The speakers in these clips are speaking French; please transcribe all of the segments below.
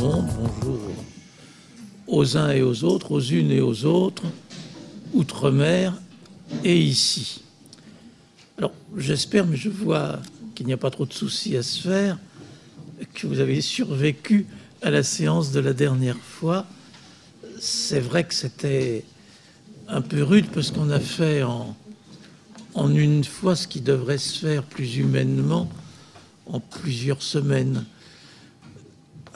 bonjour aux uns et aux autres, aux unes et aux autres, outre-mer et ici. Alors, j'espère, mais je vois qu'il n'y a pas trop de soucis à se faire, que vous avez survécu à la séance de la dernière fois. C'est vrai que c'était un peu rude parce qu'on a fait en une fois ce qui devrait se faire plus humainement en plusieurs semaines.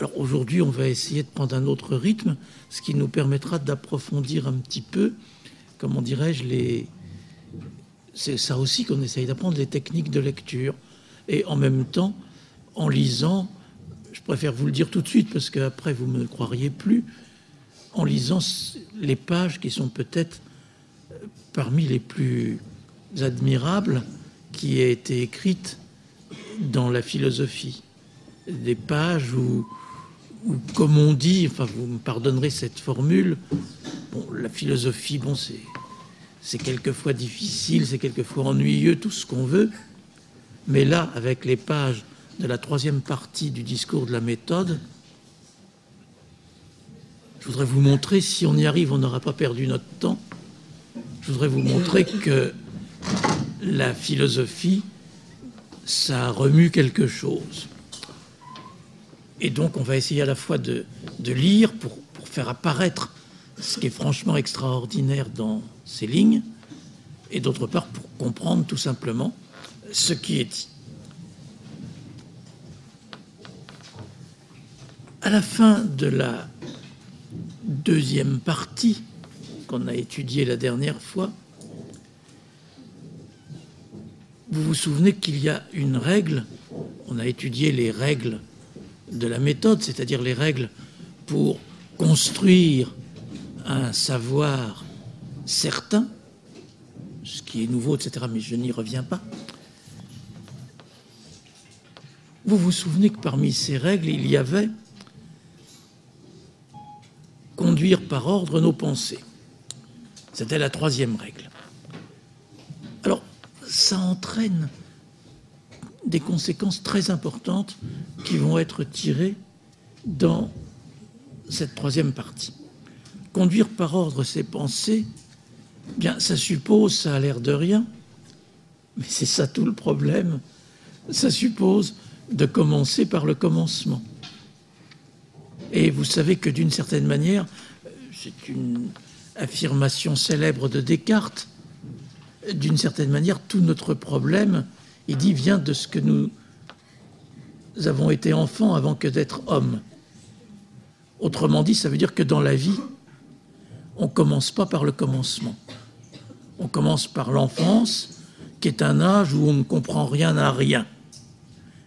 Alors aujourd'hui, on va essayer de prendre un autre rythme, ce qui nous permettra d'approfondir un petit peu, comment dirais-je, les... C'est ça aussi qu'on essaye d'apprendre, les techniques de lecture. Et en même temps, en lisant, je préfère vous le dire tout de suite parce qu'après vous ne me croiriez plus, en lisant les pages qui sont peut-être parmi les plus admirables qui aient été écrites dans la philosophie. Des pages où, comme on dit, enfin vous me pardonnerez cette formule, bon, la philosophie, bon, c'est, c'est quelquefois difficile, c'est quelquefois ennuyeux, tout ce qu'on veut. Mais là, avec les pages de la troisième partie du discours de la méthode, je voudrais vous montrer, si on y arrive, on n'aura pas perdu notre temps, je voudrais vous montrer que la philosophie, ça remue quelque chose. Et donc on va essayer à la fois de, lire pour, pour, faire apparaître ce qui est franchement extraordinaire dans ces lignes, et d'autre part pour comprendre tout simplement ce qui est dit. À la fin de la deuxième partie qu'on a étudiée la dernière fois, vous vous souvenez qu'il y a une règle, on a étudié les règles de la méthode, c'est-à-dire les règles pour construire un savoir certain, ce qui est nouveau, etc., mais je n'y reviens pas. Vous vous souvenez que parmi ces règles, il y avait conduire par ordre nos pensées. C'était la troisième règle. Alors, ça entraîne des conséquences très importantes qui vont être tirées dans cette troisième partie. Conduire par ordre ses pensées, bien, ça suppose, ça a l'air de rien, mais c'est ça tout le problème. Ça suppose de commencer par le commencement. Et vous savez que d'une certaine manière, c'est une affirmation célèbre de Descartes, d'une certaine manière, tout notre problème, il dit, vient de ce que nous avons été enfants avant que d'être hommes. Autrement dit, ça veut dire que dans la vie, on ne commence pas par le commencement. On commence par l'enfance, qui est un âge où on ne comprend rien à rien,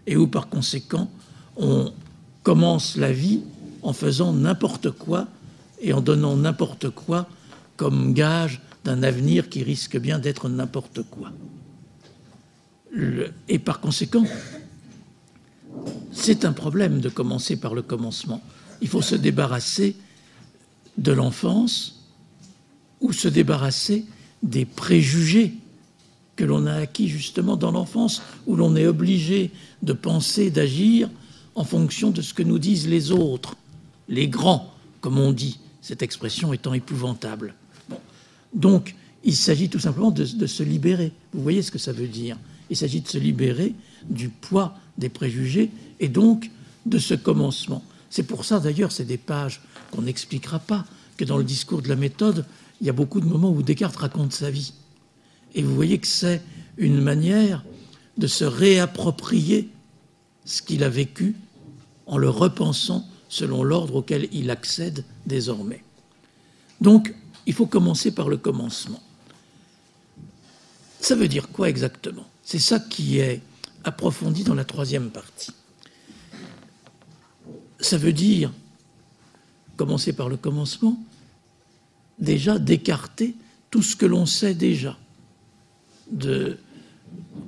et où par conséquent, on commence la vie en faisant n'importe quoi et en donnant n'importe quoi comme gage d'un avenir qui risque bien d'être n'importe quoi. Et par conséquent, c'est un problème de commencer par le commencement. Il faut se débarrasser de l'enfance ou se débarrasser des préjugés que l'on a acquis justement dans l'enfance, où l'on est obligé de penser, d'agir en fonction de ce que nous disent les autres, les grands, comme on dit, cette expression étant épouvantable. Donc, il s'agit tout simplement de, se libérer. Vous voyez ce que ça veut dire Il s'agit de se libérer du poids des préjugés et donc de ce commencement. C'est pour ça, d'ailleurs, c'est des pages qu'on n'expliquera pas, que dans le discours de la méthode, il y a beaucoup de moments où Descartes raconte sa vie. Et vous voyez que c'est une manière de se réapproprier ce qu'il a vécu en le repensant selon l'ordre auquel il accède désormais. Donc, il faut commencer par le commencement. Ça veut dire quoi exactement? C'est ça qui est approfondi dans la troisième partie. Ça veut dire, commencer par le commencement, déjà d'écarter tout ce que l'on sait déjà, de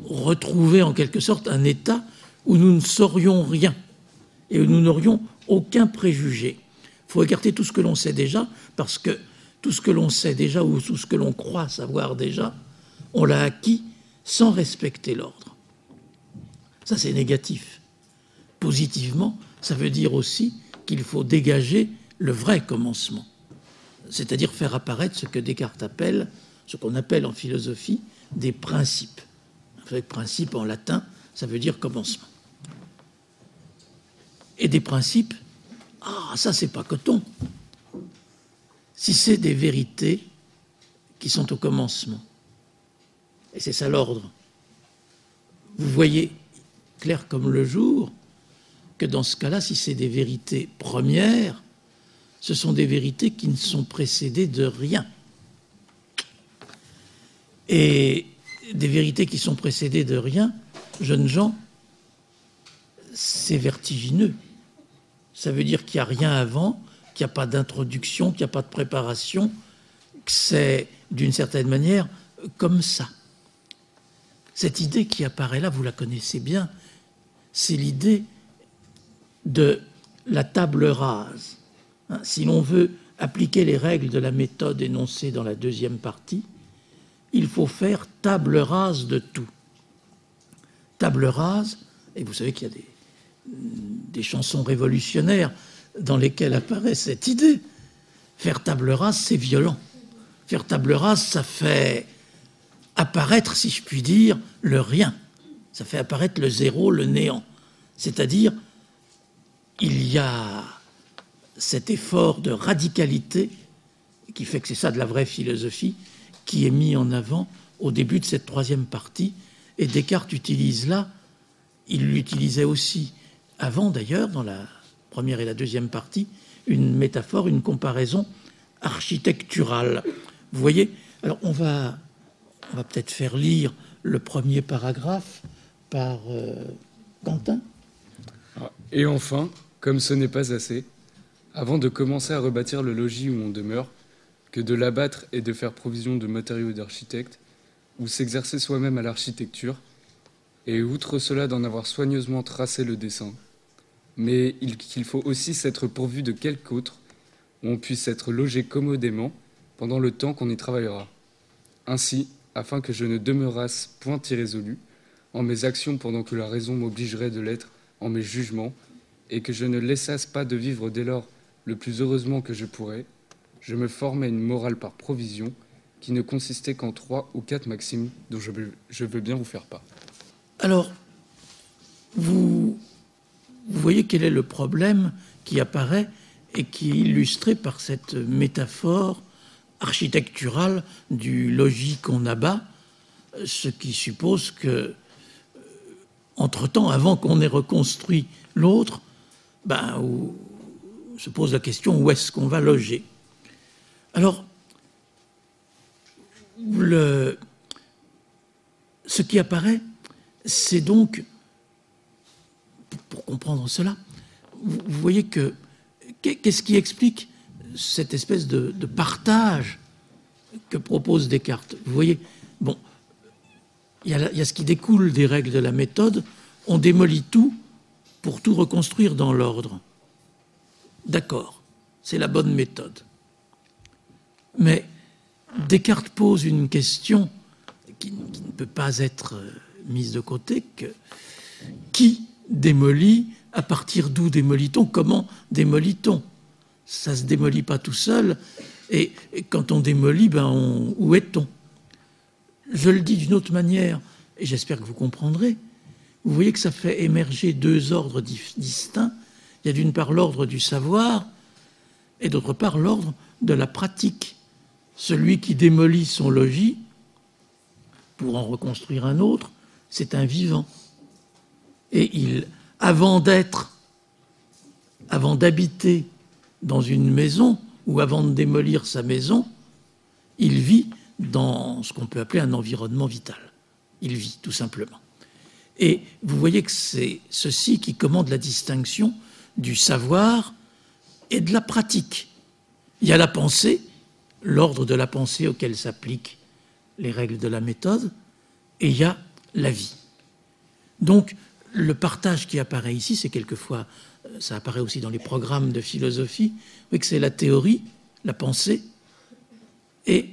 retrouver en quelque sorte un état où nous ne saurions rien et où nous n'aurions aucun préjugé. Il faut écarter tout ce que l'on sait déjà parce que tout ce que l'on sait déjà ou tout ce que l'on croit savoir déjà, on l'a acquis sans respecter l'ordre. Ça, c'est négatif. Positivement, ça veut dire aussi qu'il faut dégager le vrai commencement, c'est-à-dire faire apparaître ce que Descartes appelle, ce qu'on appelle en philosophie, des principes. Avec principe en latin, ça veut dire commencement. Et des principes, ah, ça c'est pas coton. Si c'est des vérités qui sont au commencement, et c'est ça l'ordre, vous voyez clair comme le jour que dans ce cas-là, si c'est des vérités premières, ce sont des vérités qui ne sont précédées de rien. Et des vérités qui sont précédées de rien, jeunes gens, c'est vertigineux. Ça veut dire qu'il n'y a rien avant, qu'il n'y a pas d'introduction, qu'il n'y a pas de préparation, que c'est d'une certaine manière comme ça. Cette idée qui apparaît là, vous la connaissez bien, c'est l'idée de la table rase. Hein, si l'on veut appliquer les règles de la méthode énoncée dans la deuxième partie, il faut faire table rase de tout. Table rase, et vous savez qu'il y a des, des chansons révolutionnaires dans lesquelles apparaît cette idée. Faire table rase, c'est violent. Faire table rase, ça fait apparaître, si je puis dire, le rien. Ça fait apparaître le zéro, le néant. C'est-à-dire, il y a cet effort de radicalité qui fait que c'est ça de la vraie philosophie, qui est mis en avant au début de cette troisième partie. Et Descartes utilise là, il l'utilisait aussi avant d'ailleurs, dans la première et la deuxième partie, une métaphore, une comparaison architecturale. Vous voyez? Alors on va, on va peut-être faire lire le premier paragraphe par euh, Quentin. Ah, et enfin, comme ce n'est pas assez, avant de commencer à rebâtir le logis où on demeure, que de l'abattre et de faire provision de matériaux d'architecte, ou s'exercer soi-même à l'architecture, et outre cela d'en avoir soigneusement tracé le dessin, mais qu'il faut aussi s'être pourvu de quelque autre où on puisse être logé commodément pendant le temps qu'on y travaillera. Ainsi, afin que je ne demeurasse point irrésolu en mes actions pendant que la raison m'obligerait de l'être en mes jugements, et que je ne laissasse pas de vivre dès lors le plus heureusement que je pourrais, je me formais une morale par provision qui ne consistait qu'en trois ou quatre maximes dont je veux, bien vous faire part. Alors, vous, vous voyez quel est le problème qui apparaît et qui est illustré par cette métaphore architecturale du logis qu'on abat, ce qui suppose que, euh, entre-temps, avant qu'on ait reconstruit l'autre, ben, se pose la question où est-ce qu'on va loger? Alors, ce qui apparaît, c'est donc, pour comprendre cela, vous, voyez que qu'est-ce qui explique cette espèce de, partage que propose Descartes Vous voyez, bon, il y, a, ce qui découle des règles de la méthode, on démolit tout pour tout reconstruire dans l'ordre. D'accord, c'est la bonne méthode. Mais Descartes pose une question qui, ne peut pas être euh, mise de côté, qui démolit, à partir d'où démolit-on, comment démolit-on? Ça ne se démolit pas tout seul, et, quand on démolit, ben où est-on? Je le dis d'une autre manière, et j'espère que vous comprendrez. Vous voyez que ça fait émerger deux ordres distincts. Il y a d'une part l'ordre du savoir, et d'autre part l'ordre de la pratique celui qui démolit son logis pour en reconstruire un autre, c'est un vivant. Et il, avant d'être, avant d'habiter dans une maison ou avant de démolir sa maison, il vit dans ce qu'on peut appeler un environnement vital. Il vit, tout simplement. Et vous voyez que c'est ceci qui commande la distinction du savoir et de la pratique. Il y a la pensée l'ordre de la pensée auquel s'appliquent les règles de la méthode, et il y a la vie. Donc, le partage qui apparaît ici, c'est quelquefois, ça apparaît aussi dans les programmes de philosophie, oui, que c'est la théorie, la pensée et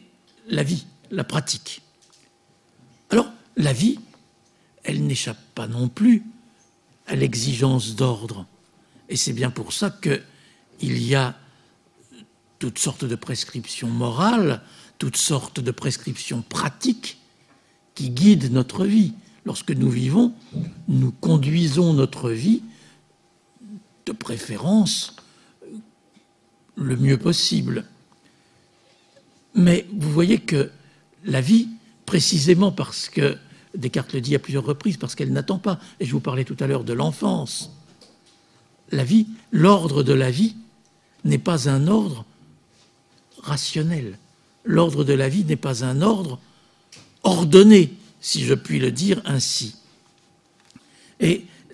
la vie, la pratique. Alors, la vie, elle n'échappe pas non plus à l'exigence d'ordre. Et c'est bien pour ça qu'il il y a toutes sortes de prescriptions morales, toutes sortes de prescriptions pratiques qui guident notre vie. Lorsque nous vivons, nous conduisons notre vie de préférence le mieux possible. Mais vous voyez que la vie, précisément parce que Descartes le dit à plusieurs reprises, parce qu'elle n'attend pas, et je vous parlais tout à l'heure de l'enfance, la vie, l'ordre de la vie n'est pas un ordre rationnel. L'ordre de la vie n'est pas un ordre ordonné, si je puis le dire ainsi.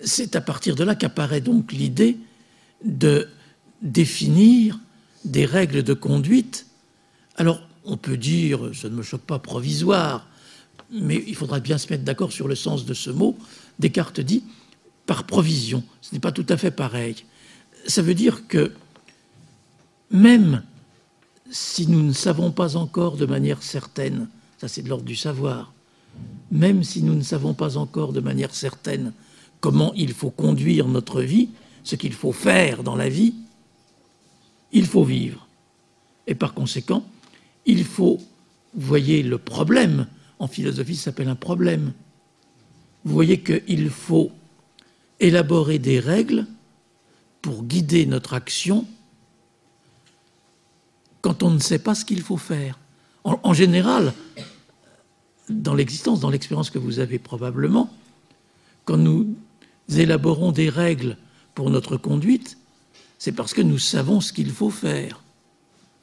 C'est à partir de là qu'apparaît donc l'idée de définir des règles de conduite. Alors, on peut dire, ça ne me choque pas, provisoire, mais il faudra bien se mettre d'accord sur le sens de ce mot. Descartes dit par provision. Ce n'est pas tout à fait pareil. Ça veut dire que même si nous ne savons pas encore de manière certaine, ça c'est de l'ordre du savoir, même si nous ne savons pas encore de manière certaine comment il faut conduire notre vie, ce qu'il faut faire dans la vie, il faut vivre. Et par conséquent, il faut, vous voyez, le problème, en philosophie, s'appelle un problème. Vous voyez qu'il faut élaborer des règles pour guider notre action quand on ne sait pas ce qu'il faut faire. En, général, dans l'existence, dans l'expérience que vous avez probablement, quand nous élaborons des règles pour notre conduite, c'est parce que nous savons ce qu'il faut faire.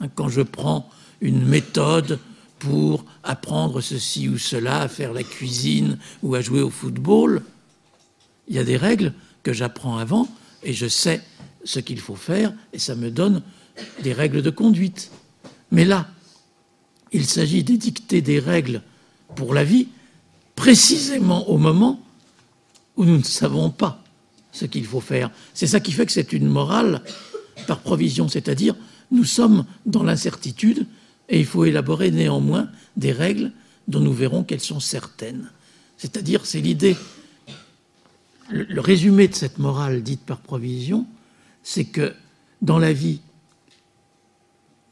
Hein, quand je prends une méthode pour apprendre ceci ou cela, à faire la cuisine ou à jouer au football. Il y a des règles que j'apprends avant et je sais ce qu'il faut faire et ça me donne des règles de conduite. Mais là, il s'agit d'édicter des règles pour la vie précisément au moment où nous ne savons pas ce qu'il faut faire. C'est ça qui fait que c'est une morale par provision, c'est-à-dire nous sommes dans l'incertitude et il faut élaborer néanmoins des règles dont nous verrons qu'elles sont certaines. C'est-à-dire, c'est l'idée, le, résumé de cette morale dite par provision, c'est que dans la vie,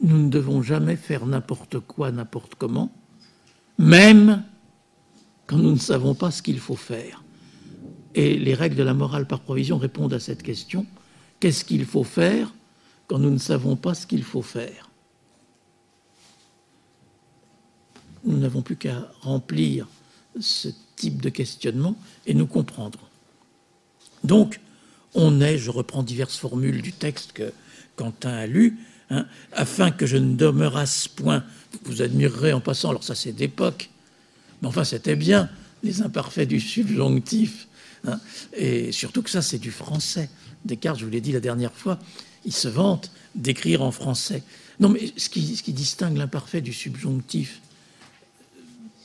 nous ne devons jamais faire n'importe quoi, n'importe comment, même quand nous ne savons pas ce qu'il faut faire. Et les règles de la morale par provision répondent à cette question. Qu'est-ce qu'il faut faire quand nous ne savons pas ce qu'il faut faire? Nous n'avons plus qu'à remplir ce type de questionnement et nous comprendrons. Donc, on est, je reprends diverses formules du texte que Quentin a lu, hein, afin que je ne demeurasse point, vous admirerez en passant, alors ça c'est d'époque, mais enfin c'était bien, les imparfaits du subjonctif, hein, et surtout que ça c'est du français. Descartes, je vous l'ai dit la dernière fois, il se vante d'écrire en français. Non, mais ce qui, distingue l'imparfait du subjonctif,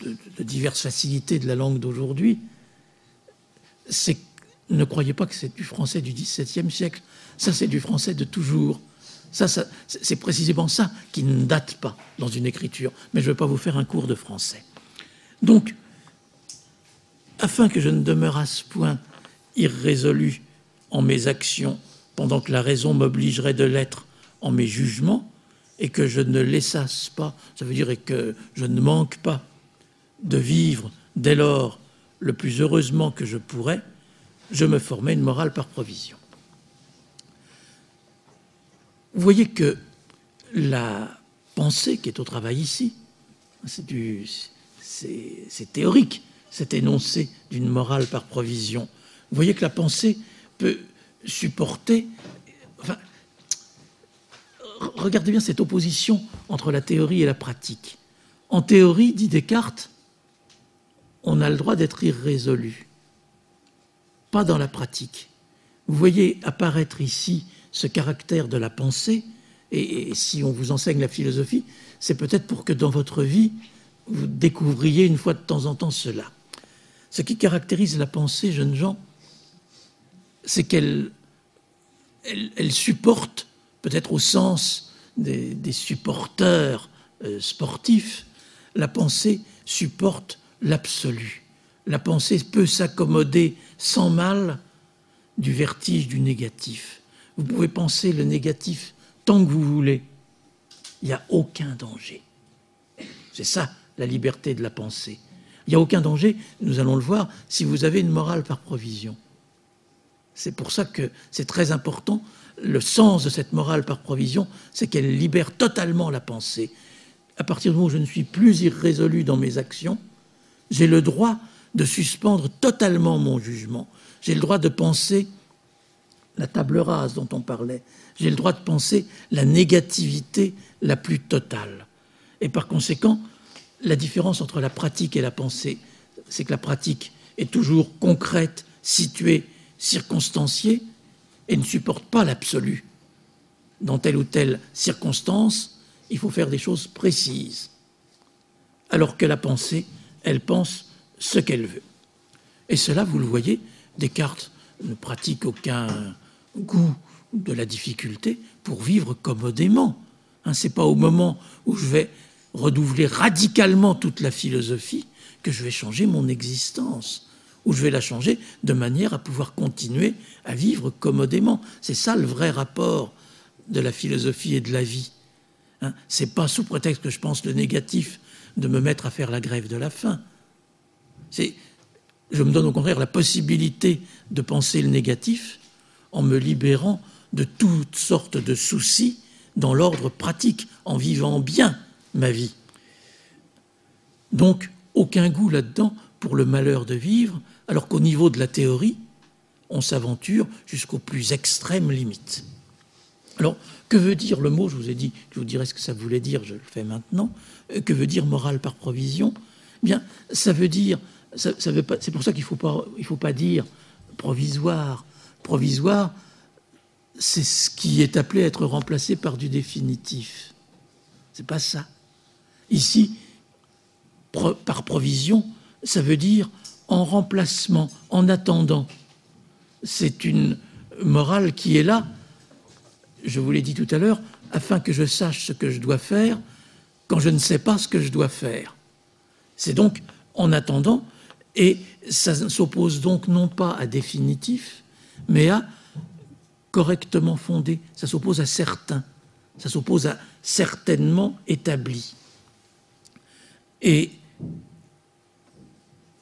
de, diverses facilités de la langue d'aujourd'hui, c'est ne croyez pas que c'est du français du XVIIe siècle. Ça, c'est du français de toujours. Ça, c'est précisément ça qui ne date pas dans une écriture. Mais je ne vais pas vous faire un cours de français. Donc, afin que je ne demeurasse point irrésolu en mes actions, pendant que la raison m'obligerait de l'être en mes jugements, et que je ne laissasse pas, ça veut dire que je ne manque pas de vivre dès lors le plus heureusement que je pourrais, je me formais une morale par provision. Vous voyez que la pensée qui est au travail ici, c'est théorique, cet énoncé d'une morale par provision. Vous voyez que la pensée peut supporter. Regardez bien cette opposition entre la théorie et la pratique. En théorie, dit Descartes, on a le droit d'être irrésolu, pas dans la pratique. Vous voyez apparaître ici ce caractère de la pensée, et, si on vous enseigne la philosophie, c'est peut-être pour que dans votre vie, vous découvriez une fois de temps en temps cela. Ce qui caractérise la pensée, jeunes gens, c'est qu'elle elle, supporte, peut-être au sens des, supporteurs euh, sportifs, la pensée supporte l'absolu. La pensée peut s'accommoder sans mal du vertige du négatif. Vous pouvez penser le négatif tant que vous voulez. Il n'y a aucun danger. C'est ça la liberté de la pensée. Il n'y a aucun danger, nous allons le voir, si vous avez une morale par provision. C'est pour ça que c'est très important. Le sens de cette morale par provision, c'est qu'elle libère totalement la pensée. À partir du moment où je ne suis plus irrésolu dans mes actions, j'ai le droit de suspendre totalement mon jugement. J'ai le droit de penser la table rase dont on parlait. J'ai le droit de penser la négativité la plus totale. Et par conséquent, la différence entre la pratique et la pensée, c'est que la pratique est toujours concrète, située, circonstanciée, et ne supporte pas l'absolu. Dans telle ou telle circonstance, il faut faire des choses précises. Alors que la pensée, elle pense ce qu'elle veut. Et cela, vous le voyez, Descartes ne pratique aucun goût de la difficulté pour vivre commodément. Hein, Ce n'est pas au moment où je vais redoubler radicalement toute la philosophie que je vais changer mon existence, ou je vais la changer de manière à pouvoir continuer à vivre commodément. C'est ça le vrai rapport de la philosophie et de la vie. Hein C'est pas sous prétexte que je pense le négatif de me mettre à faire la grève de la faim. C'est, je me donne au contraire la possibilité de penser le négatif en me libérant de toutes sortes de soucis dans l'ordre pratique, en vivant bien ma vie. Donc, aucun goût là-dedans pour le malheur de vivre, alors qu'au niveau de la théorie, on s'aventure jusqu'aux plus extrêmes limites. Alors, que veut dire le mot Je vous ai dit, je vous dirai ce que ça voulait dire, je le fais maintenant. Euh, que veut dire morale par provision? Eh Bien, ça veut dire, ça, veut pas, c'est pour ça qu'il ne faut pas, il faut pas dire provisoire. Provisoire, c'est ce qui est appelé à être remplacé par du définitif. C'est pas ça. Ici, par provision, ça veut dire en remplacement, en attendant. C'est une morale qui est là, je vous l'ai dit tout à l'heure, afin que je sache ce que je dois faire quand je ne sais pas ce que je dois faire. C'est donc en attendant, et ça s'oppose donc non pas à définitif, mais à correctement fondé, ça s'oppose à certains, ça s'oppose à certainement établi. Et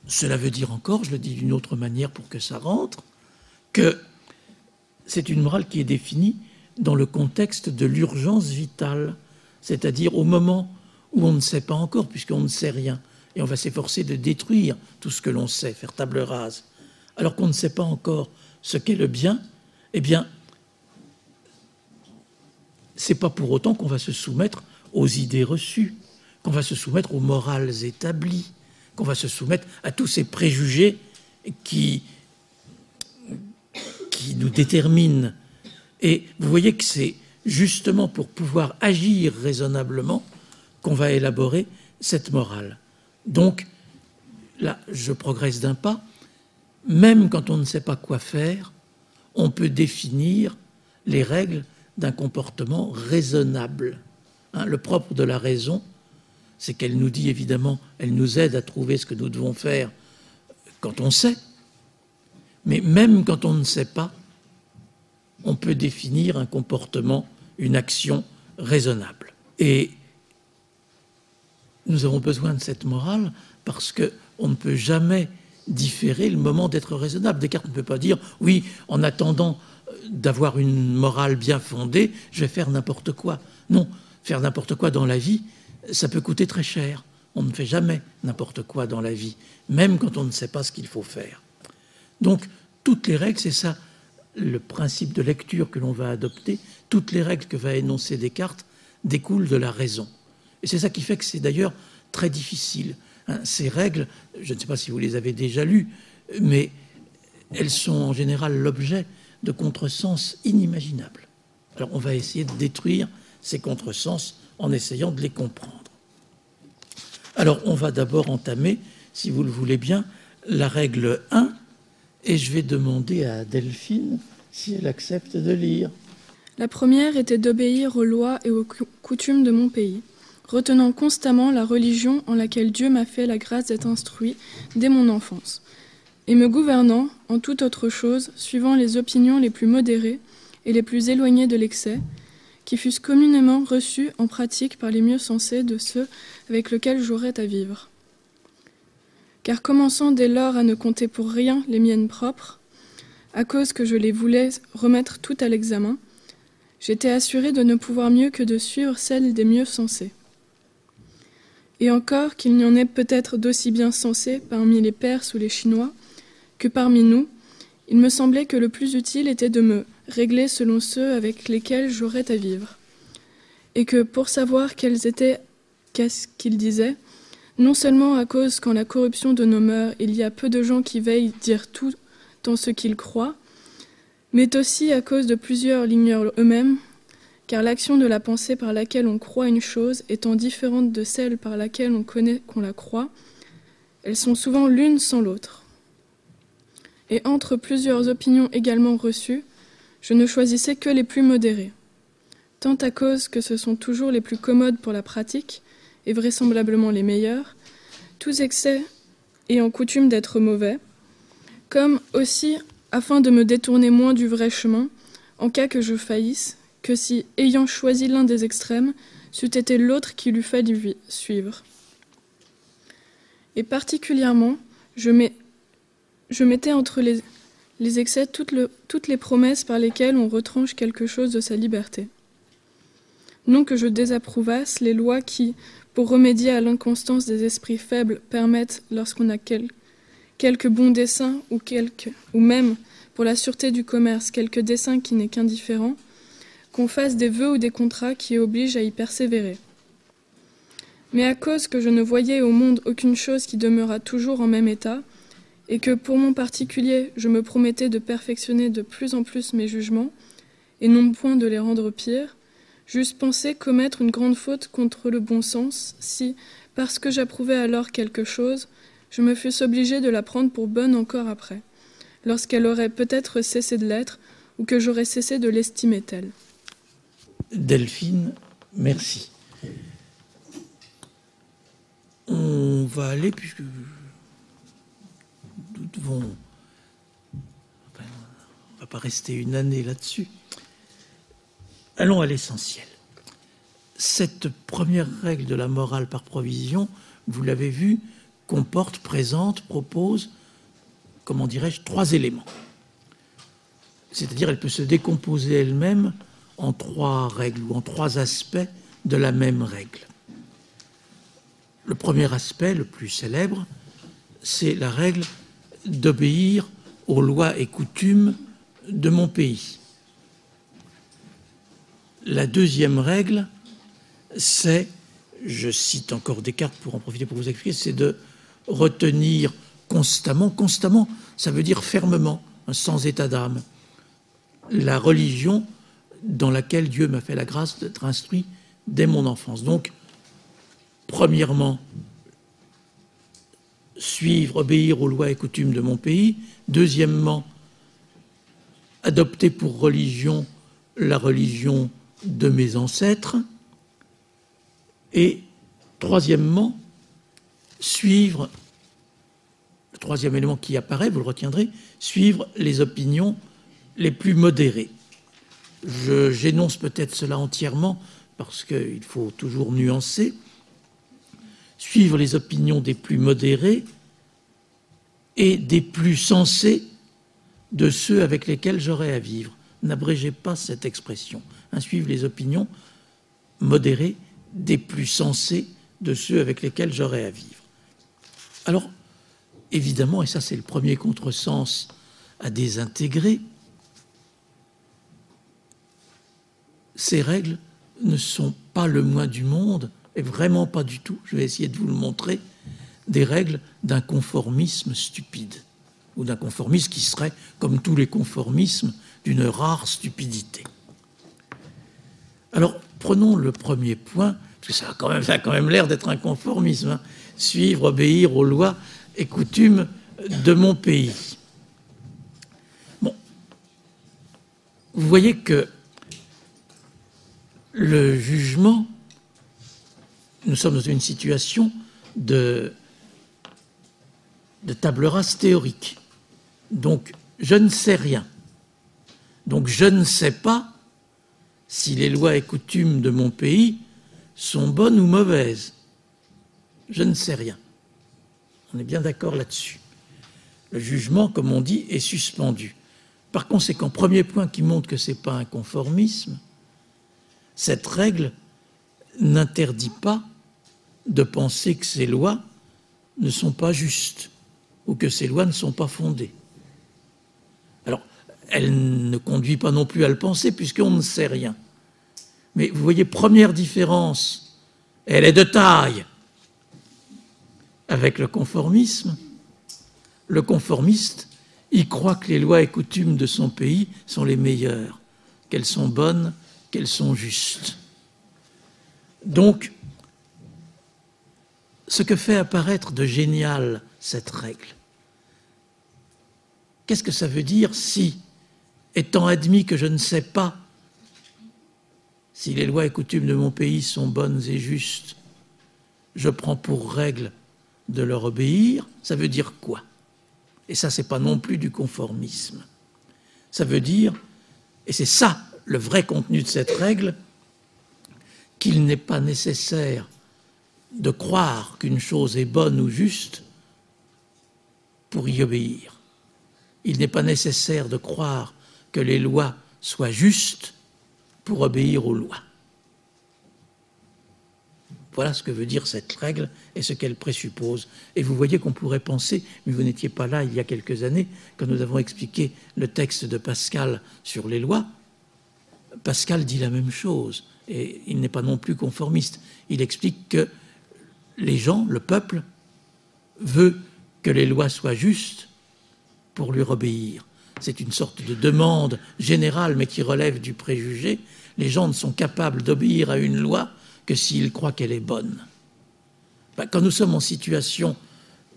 cela veut dire encore, je le dis d'une autre manière pour que ça rentre, que c'est une morale qui est définie dans le contexte de l'urgence vitale, c'est-à-dire au moment où on ne sait pas encore, puisqu'on ne sait rien, et on va s'efforcer de détruire tout ce que l'on sait, faire table rase, alors qu'on ne sait pas encore ce qu'est le bien, eh bien, c'est pas pour autant qu'on va se soumettre aux idées reçues, qu'on va se soumettre aux morales établies, qu'on va se soumettre à tous ces préjugés qui, qui nous déterminent. Et vous voyez que c'est justement pour pouvoir agir raisonnablement qu'on va élaborer cette morale. Donc, là, je progresse d'un pas. Même quand on ne sait pas quoi faire, on peut définir les règles d'un comportement raisonnable. Hein, le propre de la raison, c'est qu'elle nous dit évidemment, elle nous aide à trouver ce que nous devons faire quand on sait. Mais même quand on ne sait pas, on peut définir un comportement, une action raisonnable. Et nous avons besoin de cette morale parce qu'on ne peut jamais différer le moment d'être raisonnable. Descartes ne peut pas dire, oui, en attendant d'avoir une morale bien fondée, je vais faire n'importe quoi. Non, faire n'importe quoi dans la vie, ça peut coûter très cher. On ne fait jamais n'importe quoi dans la vie, même quand on ne sait pas ce qu'il faut faire. Donc, toutes les règles, c'est ça le principe de lecture que l'on va adopter, toutes les règles que va énoncer Descartes découlent de la raison. Et c'est ça qui fait que c'est d'ailleurs très difficile. Hein. ces règles, je ne sais pas si vous les avez déjà lues, mais elles sont en général l'objet de contresens inimaginables. Alors on va essayer de détruire ces contresens en essayant de les comprendre. Alors on va d'abord entamer, si vous le voulez bien, la règle 1, et je vais demander à Delphine si elle accepte de lire. La première était d'obéir aux lois et aux coutumes de mon pays, retenant constamment la religion en laquelle Dieu m'a fait la grâce d'être instruit dès mon enfance, et me gouvernant en toute autre chose, suivant les opinions les plus modérées et les plus éloignées de l'excès, qui fussent communément reçus en pratique par les mieux sensés de ceux avec lesquels j'aurais à vivre. Car commençant dès lors à ne compter pour rien les miennes propres, à cause que je les voulais remettre toutes à l'examen, j'étais assuré de ne pouvoir mieux que de suivre celles des mieux sensés. Et encore qu'il n'y en ait peut-être d'aussi bien sensés parmi les Perses ou les Chinois que parmi nous, il me semblait que le plus utile était de me régler selon ceux avec lesquels j'aurais à vivre, et que pour savoir quels étaient, qu'est-ce qu'ils disaient, non seulement à cause qu'en la corruption de nos mœurs, il y a peu de gens qui veillent dire tout en ce qu'ils croient, mais aussi à cause de plusieurs l'ignorent eux-mêmes, car l'action de la pensée par laquelle on croit une chose étant différente de celle par laquelle on connaît qu'on la croit, elles sont souvent l'une sans l'autre. Et entre plusieurs opinions également reçues, je ne choisissais que les plus modérées, tant à cause que ce sont toujours les plus commodes pour la pratique, et vraisemblablement les meilleurs, tous excès ayant coutume d'être mauvais, comme aussi afin de me détourner moins du vrai chemin, en cas que je faillisse, que si, ayant choisi l'un des extrêmes, c'eût été l'autre qui l'eût fallu suivre. Et particulièrement, je, mettais entre les, les excès toutes, le, toutes les promesses par lesquelles on retranche quelque chose de sa liberté. Non que je désapprouvasse les lois qui, pour remédier à l'inconstance des esprits faibles, permettent, lorsqu'on a quel, quelque bon dessein ou, même, pour la sûreté du commerce, quelque dessein qui n'est qu'indifférent, qu'on fasse des vœux ou des contrats qui obligent à y persévérer. Mais à cause que je ne voyais au monde aucune chose qui demeurât toujours en même état, et que pour mon particulier je me promettais de perfectionner de plus en plus mes jugements, et non point de les rendre pires, J'eusse pensé commettre une grande faute contre le bon sens si, parce que j'approuvais alors quelque chose, je me fusse obligé de la prendre pour bonne encore après, lorsqu'elle aurait peut-être cessé de l'être ou que j'aurais cessé de l'estimer telle. Delphine, merci. On va aller, puisque devons. on ne va pas rester une année là-dessus. Allons à l'essentiel. Cette première règle de la morale par provision, vous l'avez vu, comporte, présente, propose, comment dirais-je, trois éléments. C'est-à-dire elle peut se décomposer elle-même en trois règles ou en trois aspects de la même règle. Le premier aspect, le plus célèbre, c'est la règle d'obéir aux lois et coutumes de mon pays. La deuxième règle, c'est, je cite encore Descartes pour en profiter pour vous expliquer, c'est de retenir constamment, constamment, ça veut dire fermement, sans état d'âme, la religion dans laquelle Dieu m'a fait la grâce d'être instruit dès mon enfance. Donc, premièrement, suivre, obéir aux lois et coutumes de mon pays. Deuxièmement, adopter pour religion la religion de mes ancêtres. Et troisièmement, suivre, le troisième élément qui apparaît, vous le retiendrez, suivre les opinions les plus modérées. J'énonce peut-être cela entièrement parce qu'il faut toujours nuancer. Suivre les opinions des plus modérés et des plus sensés de ceux avec lesquels j'aurai à vivre. N'abrégez pas cette expression à suivre les opinions modérées des plus sensés de ceux avec lesquels j'aurais à vivre. Alors, évidemment, et ça c'est le premier contresens à désintégrer, ces règles ne sont pas le moins du monde, et vraiment pas du tout, je vais essayer de vous le montrer, des règles d'un conformisme stupide, ou d'un conformisme qui serait, comme tous les conformismes, d'une rare stupidité. Alors, prenons le premier point, parce que ça a quand même, l'air d'être un conformisme. Hein. Suivre, obéir aux lois et coutumes de mon pays. Bon. Vous voyez que le jugement, nous sommes dans une situation de, table rase théorique. Donc, je ne sais rien. Donc, je ne sais pas si les lois et coutumes de mon pays sont bonnes ou mauvaises. Je ne sais rien. On est bien d'accord là-dessus. Le jugement, comme on dit, est suspendu. Par conséquent, premier point qui montre que ce n'est pas un conformisme, cette règle n'interdit pas de penser que ces lois ne sont pas justes ou que ces lois ne sont pas fondées. Alors, elle ne conduit pas non plus à le penser puisqu'on ne sait rien. Mais vous voyez, première différence, elle est de taille avec le conformisme. Le conformiste, il croit que les lois et coutumes de son pays sont les meilleures, qu'elles sont bonnes, qu'elles sont justes. Donc, ce que fait apparaître de génial cette règle, qu'est-ce que ça veut dire si, étant admis que je ne sais pas si les lois et coutumes de mon pays sont bonnes et justes, je prends pour règle de leur obéir, ça veut dire quoi? Et ça, c'est pas non plus du conformisme. Ça veut dire, et c'est ça le vrai contenu de cette règle, qu'il n'est pas nécessaire de croire qu'une chose est bonne ou juste pour y obéir. Il n'est pas nécessaire de croire que les lois soient justes pour obéir aux lois. Voilà ce que veut dire cette règle et ce qu'elle présuppose. Et vous voyez qu'on pourrait penser, mais vous n'étiez pas là il y a quelques années, quand nous avons expliqué le texte de Pascal sur les lois. Pascal dit la même chose, et il n'est pas non plus conformiste. Il explique que les gens, le peuple, veut que les lois soient justes pour lui obéir c'est une sorte de demande générale, mais qui relève du préjugé. Les gens ne sont capables d'obéir à une loi que s'ils croient qu'elle est bonne. Ben, quand nous sommes en situation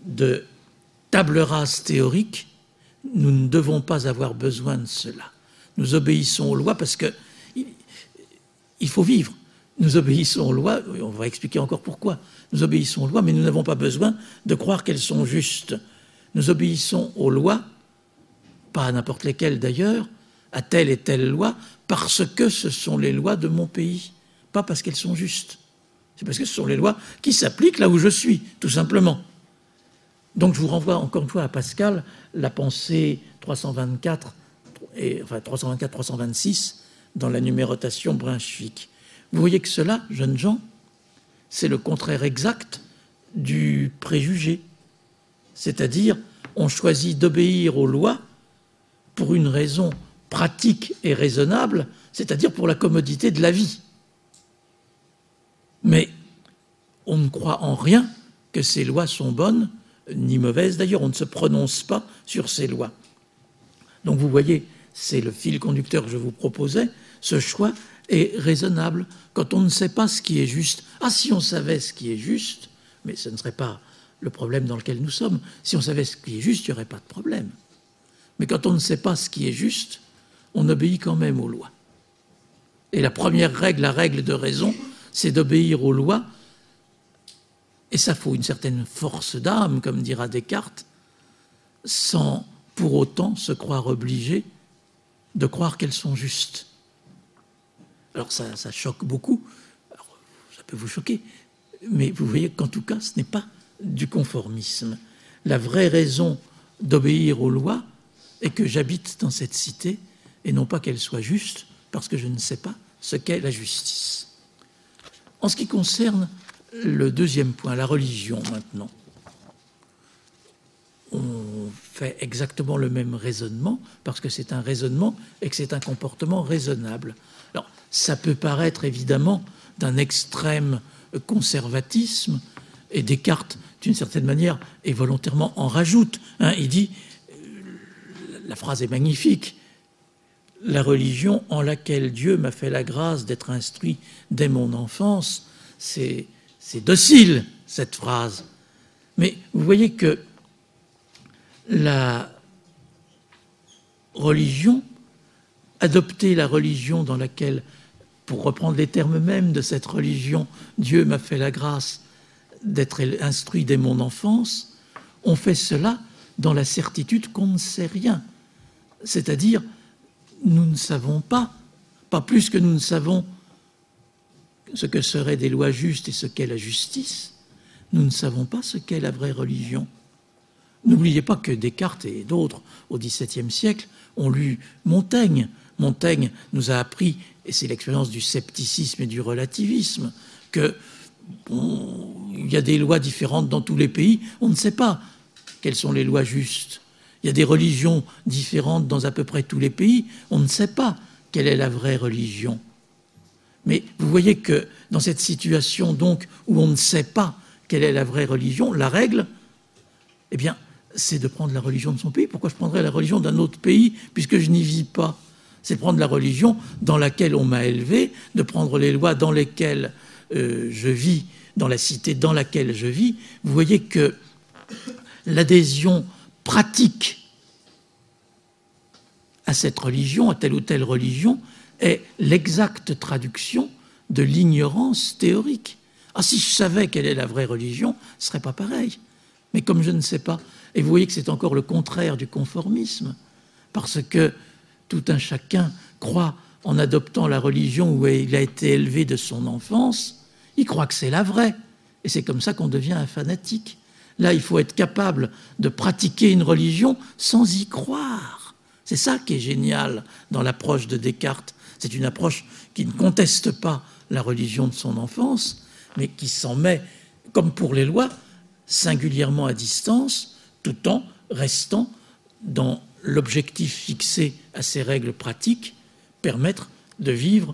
de table rase théorique, nous ne devons pas avoir besoin de cela. Nous obéissons aux lois parce que il faut vivre. Nous obéissons aux lois, on va expliquer encore pourquoi. Nous obéissons aux lois, mais nous n'avons pas besoin de croire qu'elles sont justes. Nous obéissons aux lois pas à n'importe lesquelles d'ailleurs, à telle et telle loi, parce que ce sont les lois de mon pays, pas parce qu'elles sont justes. C'est parce que ce sont les lois qui s'appliquent là où je suis, tout simplement. Donc je vous renvoie encore une fois à Pascal, la pensée 324, et, enfin 324-326 dans la numérotation Brunswick. Vous voyez que cela, jeunes gens, c'est le contraire exact du préjugé. C'est-à-dire, on choisit d'obéir aux lois pour une raison pratique et raisonnable, c'est-à-dire pour la commodité de la vie. Mais on ne croit en rien que ces lois sont bonnes ni mauvaises. D'ailleurs, on ne se prononce pas sur ces lois. Donc vous voyez, c'est le fil conducteur que je vous proposais. Ce choix est raisonnable quand on ne sait pas ce qui est juste. Ah, si on savait ce qui est juste, mais ce ne serait pas le problème dans lequel nous sommes. Si on savait ce qui est juste, il n'y aurait pas de problème. Mais quand on ne sait pas ce qui est juste, on obéit quand même aux lois. Et la première règle, la règle de raison, c'est d'obéir aux lois. Et ça faut une certaine force d'âme, comme dira Descartes, sans pour autant se croire obligé de croire qu'elles sont justes. Alors ça, choque beaucoup, ça peut vous choquer, mais vous voyez qu'en tout cas, ce n'est pas du conformisme. La vraie raison d'obéir aux lois, et que j'habite dans cette cité, et non pas qu'elle soit juste, parce que je ne sais pas ce qu'est la justice. En ce qui concerne le deuxième point, la religion maintenant, on fait exactement le même raisonnement, parce que c'est un raisonnement et que c'est un comportement raisonnable. Alors, ça peut paraître évidemment d'un extrême conservatisme, et Descartes, d'une certaine manière, et volontairement en rajoute. Hein. il dit la phrase est magnifique. La religion en laquelle Dieu m'a fait la grâce d'être instruit dès mon enfance, c'est docile, cette phrase. Mais vous voyez que la religion, adopter la religion dans laquelle, pour reprendre les termes mêmes de cette religion, Dieu m'a fait la grâce d'être instruit dès mon enfance, on fait cela dans la certitude qu'on ne sait rien c'est-à-dire nous ne savons pas pas plus que nous ne savons ce que seraient des lois justes et ce qu'est la justice, nous ne savons pas ce qu'est la vraie religion. N'oubliez pas que Descartes et d'autres au XVIIe siècle ont lu Montaigne. Montaigne nous a appris, et c'est l'expérience du scepticisme et du relativisme, que il y a des lois différentes dans tous les pays. On ne sait pas quelles sont les lois justes. Il y a des religions différentes dans à peu près tous les pays. On ne sait pas quelle est la vraie religion. Mais vous voyez que dans cette situation donc où on ne sait pas quelle est la vraie religion, la règle, eh bien, c'est de prendre la religion de son pays. Pourquoi je prendrais la religion d'un autre pays puisque je n'y vis pas? C'est prendre la religion dans laquelle on m'a élevé, de prendre les lois dans lesquelles euh, je vis, dans la cité dans laquelle je vis. Vous voyez que l'adhésion pratique à cette religion, à telle ou telle religion, est l'exacte traduction de l'ignorance théorique. Ah, si je savais quelle est la vraie religion, ce serait pas pareil. Mais comme je ne sais pas, et vous voyez que c'est encore le contraire du conformisme, parce que tout un chacun croit en adoptant la religion où il a été élevé de son enfance, il croit que c'est la vraie. Et c'est comme ça qu'on devient un fanatique. Là, il faut être capable de pratiquer une religion sans y croire. C'est ça qui est génial dans l'approche de Descartes. C'est une approche qui ne conteste pas la religion de son enfance, mais qui s'en met, comme pour les lois, singulièrement à distance, tout en restant dans l'objectif fixé à ces règles pratiques, permettre de vivre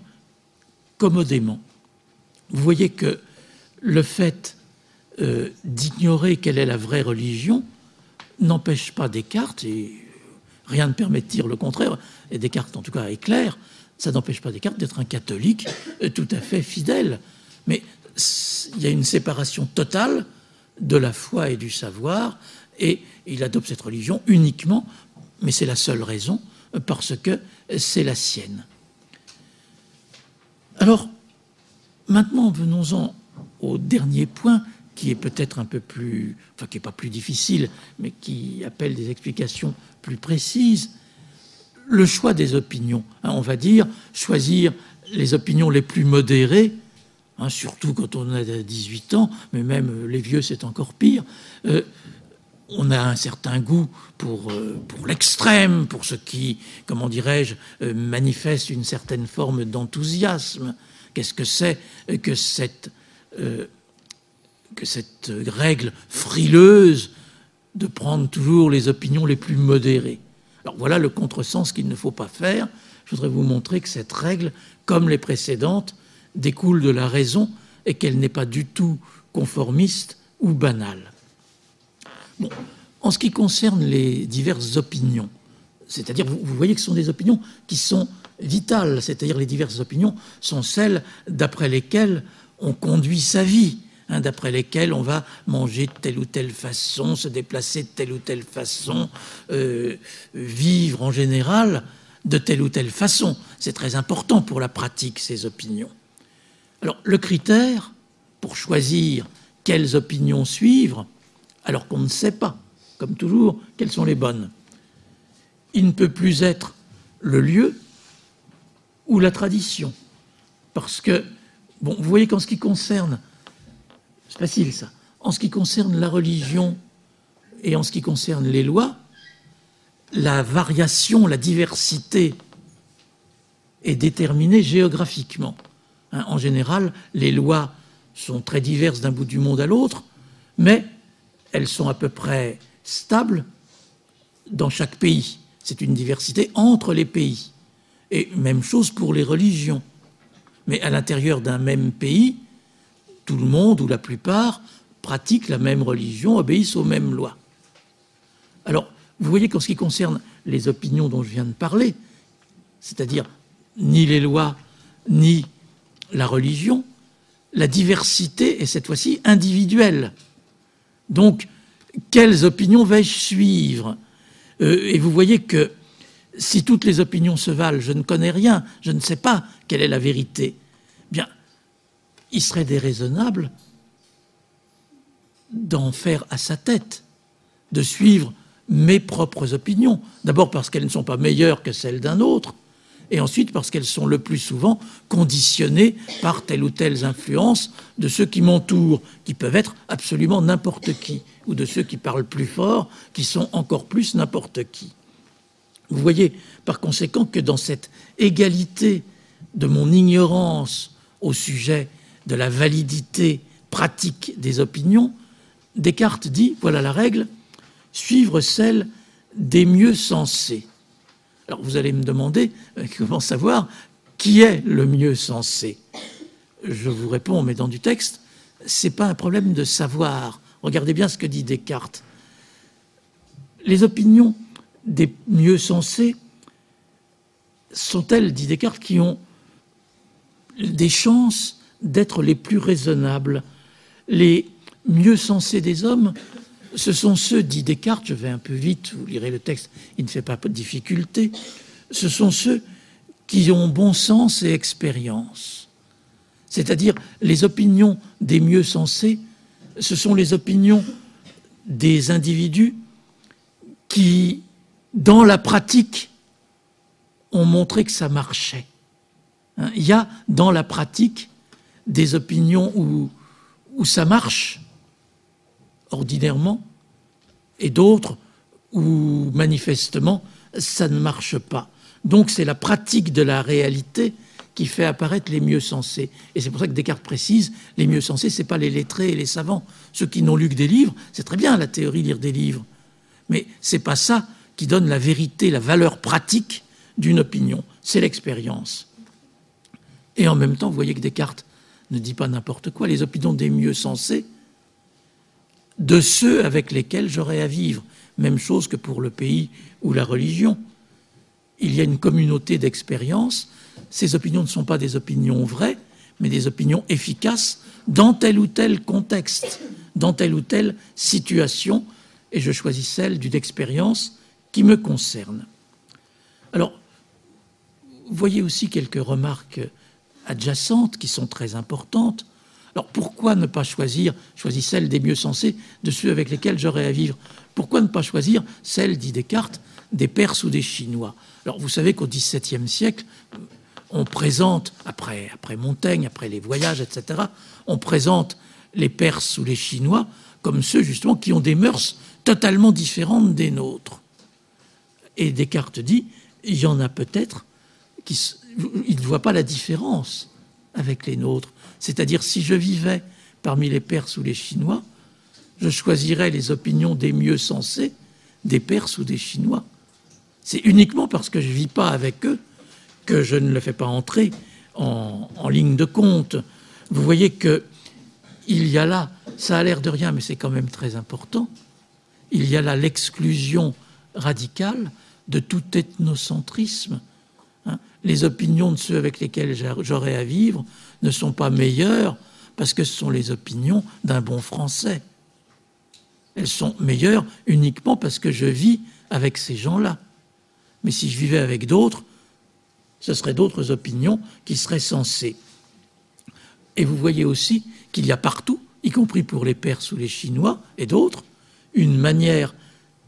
commodément. Vous voyez que le fait euh, d'ignorer quelle est la vraie religion n'empêche pas Descartes, et rien ne permet de dire le contraire, et Descartes en tout cas est clair, ça n'empêche pas Descartes d'être un catholique euh, tout à fait fidèle. Mais il y a une séparation totale de la foi et du savoir, et il adopte cette religion uniquement, mais c'est la seule raison, parce que c'est la sienne. Alors, maintenant, venons-en au dernier point, qui est peut-être un peu plus, enfin qui n'est pas plus difficile, mais qui appelle des explications plus précises. Le choix des opinions, hein, on va dire, choisir les opinions les plus modérées, hein, surtout quand on a 18 ans, mais même les vieux c'est encore pire. Euh, on a un certain goût pour, euh, pour l'extrême, pour ce qui, comment dirais-je, euh, manifeste une certaine forme d'enthousiasme. Qu'est-ce que c'est que cette, euh, que cette règle frileuse de prendre toujours les opinions les plus modérées? Alors voilà le contresens qu'il ne faut pas faire. Je voudrais vous montrer que cette règle, comme les précédentes, découle de la raison et qu'elle n'est pas du tout conformiste ou banale. En ce qui concerne les diverses opinions, c'est-à-dire, vous, vous, voyez que ce sont des opinions qui sont vitales, c'est-à-dire les diverses opinions sont celles d'après lesquelles on conduit sa vie, hein, d'après lesquelles on va manger de telle ou telle façon, se déplacer de telle ou telle façon, euh, vivre en général de telle ou telle façon. C'est très important pour la pratique, ces opinions. Alors, le critère pour choisir quelles opinions suivre, alors qu'on ne sait pas, comme toujours, quelles sont les bonnes. Il ne peut plus être le lieu ou la tradition. Parce que, bon, vous voyez qu'en ce qui concerne, c'est facile ça, en ce qui concerne la religion et en ce qui concerne les lois, la variation, la diversité est déterminée géographiquement. Hein, en général, les lois sont très diverses d'un bout du monde à l'autre, mais elles sont à peu près stables dans chaque pays. C'est une diversité entre les pays. Et même chose pour les religions. Mais à l'intérieur d'un même pays, tout le monde ou la plupart pratiquent la même religion, obéissent aux mêmes lois. Alors, vous voyez qu'en ce qui concerne les opinions dont je viens de parler, c'est-à-dire ni les lois, ni la religion, la diversité est cette fois-ci individuelle. Donc, quelles opinions vais-je suivre euh, Et vous voyez que si toutes les opinions se valent, je ne connais rien, je ne sais pas quelle est la vérité. Bien, il serait déraisonnable d'en faire à sa tête, de suivre mes propres opinions. D'abord parce qu'elles ne sont pas meilleures que celles d'un autre, et ensuite parce qu'elles sont le plus souvent conditionnées par telle ou telle influence de ceux qui m'entourent, qui peuvent être absolument n'importe qui, ou de ceux qui parlent plus fort, qui sont encore plus n'importe qui. Vous voyez par conséquent que dans cette égalité de mon ignorance au sujet de la validité pratique des opinions, Descartes dit, voilà la règle, suivre celle des mieux sensés. Alors vous allez me demander euh, comment savoir qui est le mieux sensé. Je vous réponds, mais dans du texte, c'est pas un problème de savoir. Regardez bien ce que dit Descartes. Les opinions des mieux sensés sont-elles, dit Descartes, qui ont des chances d'être les plus raisonnables? Les mieux sensés des hommes, ce sont ceux, dit Descartes, je vais un peu vite, vous lirez le texte, il ne fait pas de difficulté, ce sont ceux qui ont bon sens et expérience. C'est-à-dire les opinions des mieux sensés, ce sont les opinions des individus qui, dans la pratique, ont montré que ça marchait. Hein, il y a dans la pratique des opinions où, où ça marche ordinairement et d'autres où manifestement ça ne marche pas. Donc c'est la pratique de la réalité qui fait apparaître les mieux sensés. Et c'est pour ça que Descartes précise, les mieux sensés, ce n'est pas les lettrés et les savants. Ceux qui n'ont lu que des livres, c'est très bien la théorie, lire des livres. Mais c'est pas ça qui donne la vérité, la valeur pratique d'une opinion. C'est l'expérience. Et en même temps, vous voyez que Descartes ne dit pas n'importe quoi. Les opinions des mieux sensés, de ceux avec lesquels j'aurais à vivre. Même chose que pour le pays ou la religion. Il y a une communauté d'expérience. Ces opinions ne sont pas des opinions vraies, mais des opinions efficaces dans tel ou tel contexte, dans telle ou telle situation, et je choisis celle d'une expérience qui me concerne. Alors, voyez aussi quelques remarques adjacentes qui sont très importantes. Alors pourquoi ne pas choisir, choisir celle des mieux sensés, de ceux avec lesquels j'aurais à vivre? Pourquoi ne pas choisir celle, dit Descartes, des Perses ou des Chinois? Alors vous savez qu'au XVIIe siècle, on présente, après, après Montaigne, après les voyages, etc., on présente les Perses ou les Chinois comme ceux justement qui ont des mœurs totalement différentes des nôtres. Et Descartes dit, il y en a peut-être qui ne voient pas la différence avec les nôtres. C'est-à-dire, si je vivais parmi les Perses ou les Chinois, je choisirais les opinions des mieux sensés des Perses ou des Chinois. C'est uniquement parce que je ne vis pas avec eux que je ne le fais pas entrer en, ligne de compte. Vous voyez que il y a là, ça a l'air de rien, mais c'est quand même très important, il y a là l'exclusion radicale de tout ethnocentrisme les opinions de ceux avec lesquels j'aurai à vivre ne sont pas meilleures parce que ce sont les opinions d'un bon Français. Elles sont meilleures uniquement parce que je vis avec ces gens-là. Mais si je vivais avec d'autres, ce seraient d'autres opinions qui seraient censées. Et vous voyez aussi qu'il y a partout, y compris pour les Perses ou les Chinois et d'autres, une manière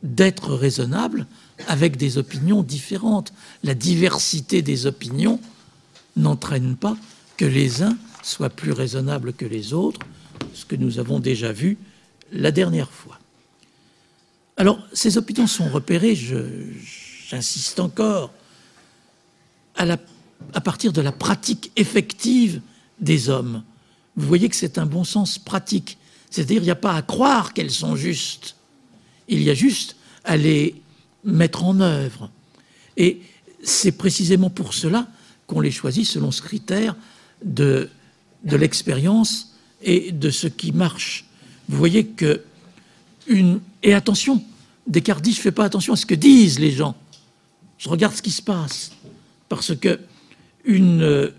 d'être raisonnable avec des opinions différentes. La diversité des opinions n'entraîne pas que les uns soient plus raisonnables que les autres, ce que nous avons déjà vu la dernière fois. Alors, ces opinions sont repérées, j'insiste encore, à, partir de la pratique effective des hommes. Vous voyez que c'est un bon sens pratique. C'est-à-dire, il n'y a pas à croire qu'elles sont justes. Il y a juste à les mettre en œuvre. Et c'est précisément pour cela qu'on les choisit selon ce critère de, de l'expérience et de ce qui marche. Vous voyez que une et attention, Descartes dit je fais pas attention à ce que disent les gens. Je regarde ce qui se passe parce que une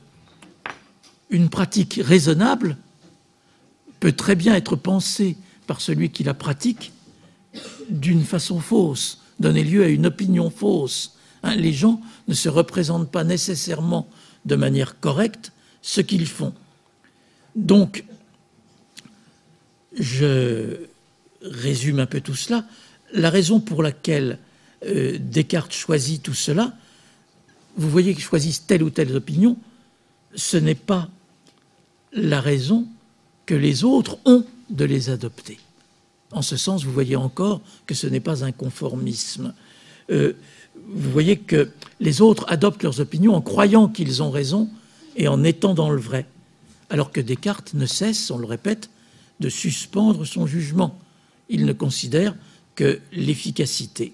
une pratique raisonnable peut très bien être pensée par celui qui la pratique d'une façon fausse donner lieu à une opinion fausse. Hein, les gens ne se représentent pas nécessairement de manière correcte ce qu'ils font. Donc, je résume un peu tout cela. La raison pour laquelle euh, Descartes choisit tout cela, vous voyez qu'ils choisissent telle ou telle opinion, ce n'est pas la raison que les autres ont de les adopter. En ce sens, vous voyez encore que ce n'est pas un conformisme. Euh, vous voyez que les autres adoptent leurs opinions en croyant qu'ils ont raison et en étant dans le vrai, alors que Descartes ne cesse, on le répète, de suspendre son jugement. Il ne considère que l'efficacité.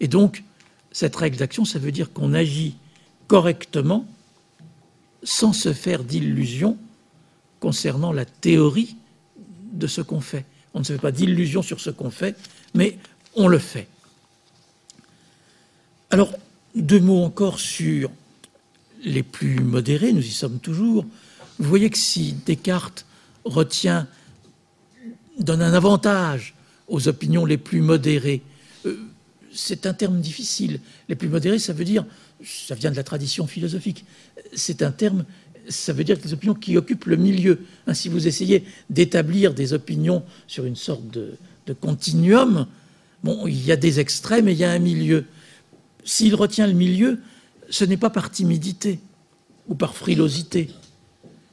Et donc, cette règle d'action, ça veut dire qu'on agit correctement sans se faire d'illusions concernant la théorie de ce qu'on fait. On ne se fait pas d'illusions sur ce qu'on fait, mais on le fait. Alors, deux mots encore sur les plus modérés, nous y sommes toujours. Vous voyez que si Descartes retient, donne un avantage aux opinions les plus modérées, euh, c'est un terme difficile. Les plus modérés, ça veut dire, ça vient de la tradition philosophique, c'est un terme, ça veut dire les opinions qui occupent le milieu. Hein, si vous essayez d'établir des opinions sur une sorte de, de continuum, bon, il y a des extrêmes et il y a un milieu. S'il retient le milieu, ce n'est pas par timidité ou par frilosité,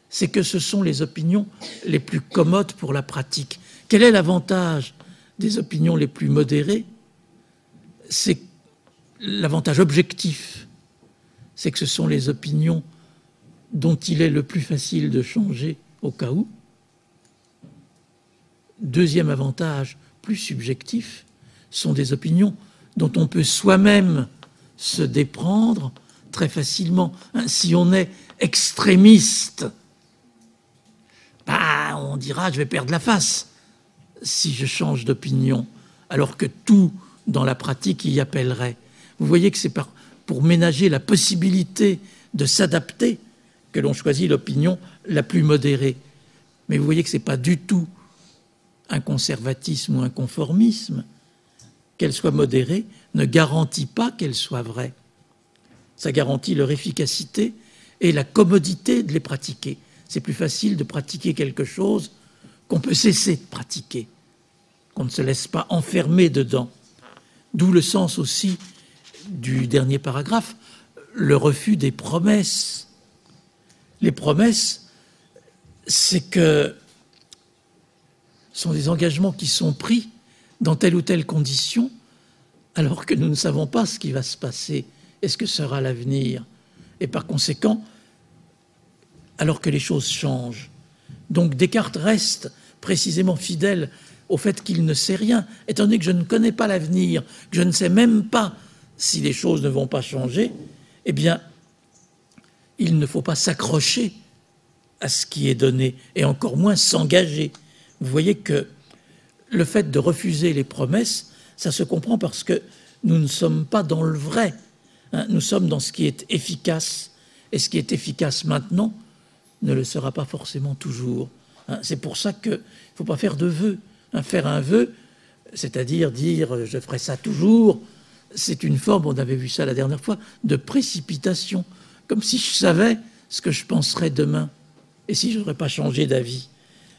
c'est que ce sont les opinions les plus commodes pour la pratique. Quel est l'avantage des opinions les plus modérées? C'est l'avantage objectif, c'est que ce sont les opinions dont il est le plus facile de changer au cas où. Deuxième avantage, plus subjectif, sont des opinions dont on peut soi-même se déprendre très facilement. Hein, si on est extrémiste, bah, on dira je vais perdre la face si je change d'opinion, alors que tout dans la pratique y appellerait. Vous voyez que c'est pour ménager la possibilité de s'adapter que l'on choisit l'opinion la plus modérée. Mais vous voyez que ce n'est pas du tout un conservatisme ou un conformisme. Qu'elle soit modérée, ne garantit pas qu'elles soient vraies. Ça garantit leur efficacité et la commodité de les pratiquer. C'est plus facile de pratiquer quelque chose qu'on peut cesser de pratiquer, qu'on ne se laisse pas enfermer dedans. D'où le sens aussi du dernier paragraphe, le refus des promesses. Les promesses, c'est que sont des engagements qui sont pris dans telle ou telle condition alors que nous ne savons pas ce qui va se passer et ce que sera l'avenir? Et par conséquent, alors que les choses changent. Donc Descartes reste précisément fidèle au fait qu'il ne sait rien, étant donné que je ne connais pas l'avenir, que je ne sais même pas si les choses ne vont pas changer, eh bien, il ne faut pas s'accrocher à ce qui est donné, et encore moins s'engager. Vous voyez que le fait de refuser les promesses ça se comprend parce que nous ne sommes pas dans le vrai. Hein. nous sommes dans ce qui est efficace. Et ce qui est efficace maintenant ne le sera pas forcément toujours. Hein. c'est pour ça qu'il ne faut pas faire de vœux. Hein. faire un vœu, c'est-à-dire dire je ferai ça toujours, c'est une forme, on avait vu ça la dernière fois, de précipitation. Comme si je savais ce que je penserais demain et si je n'aurais pas changé d'avis.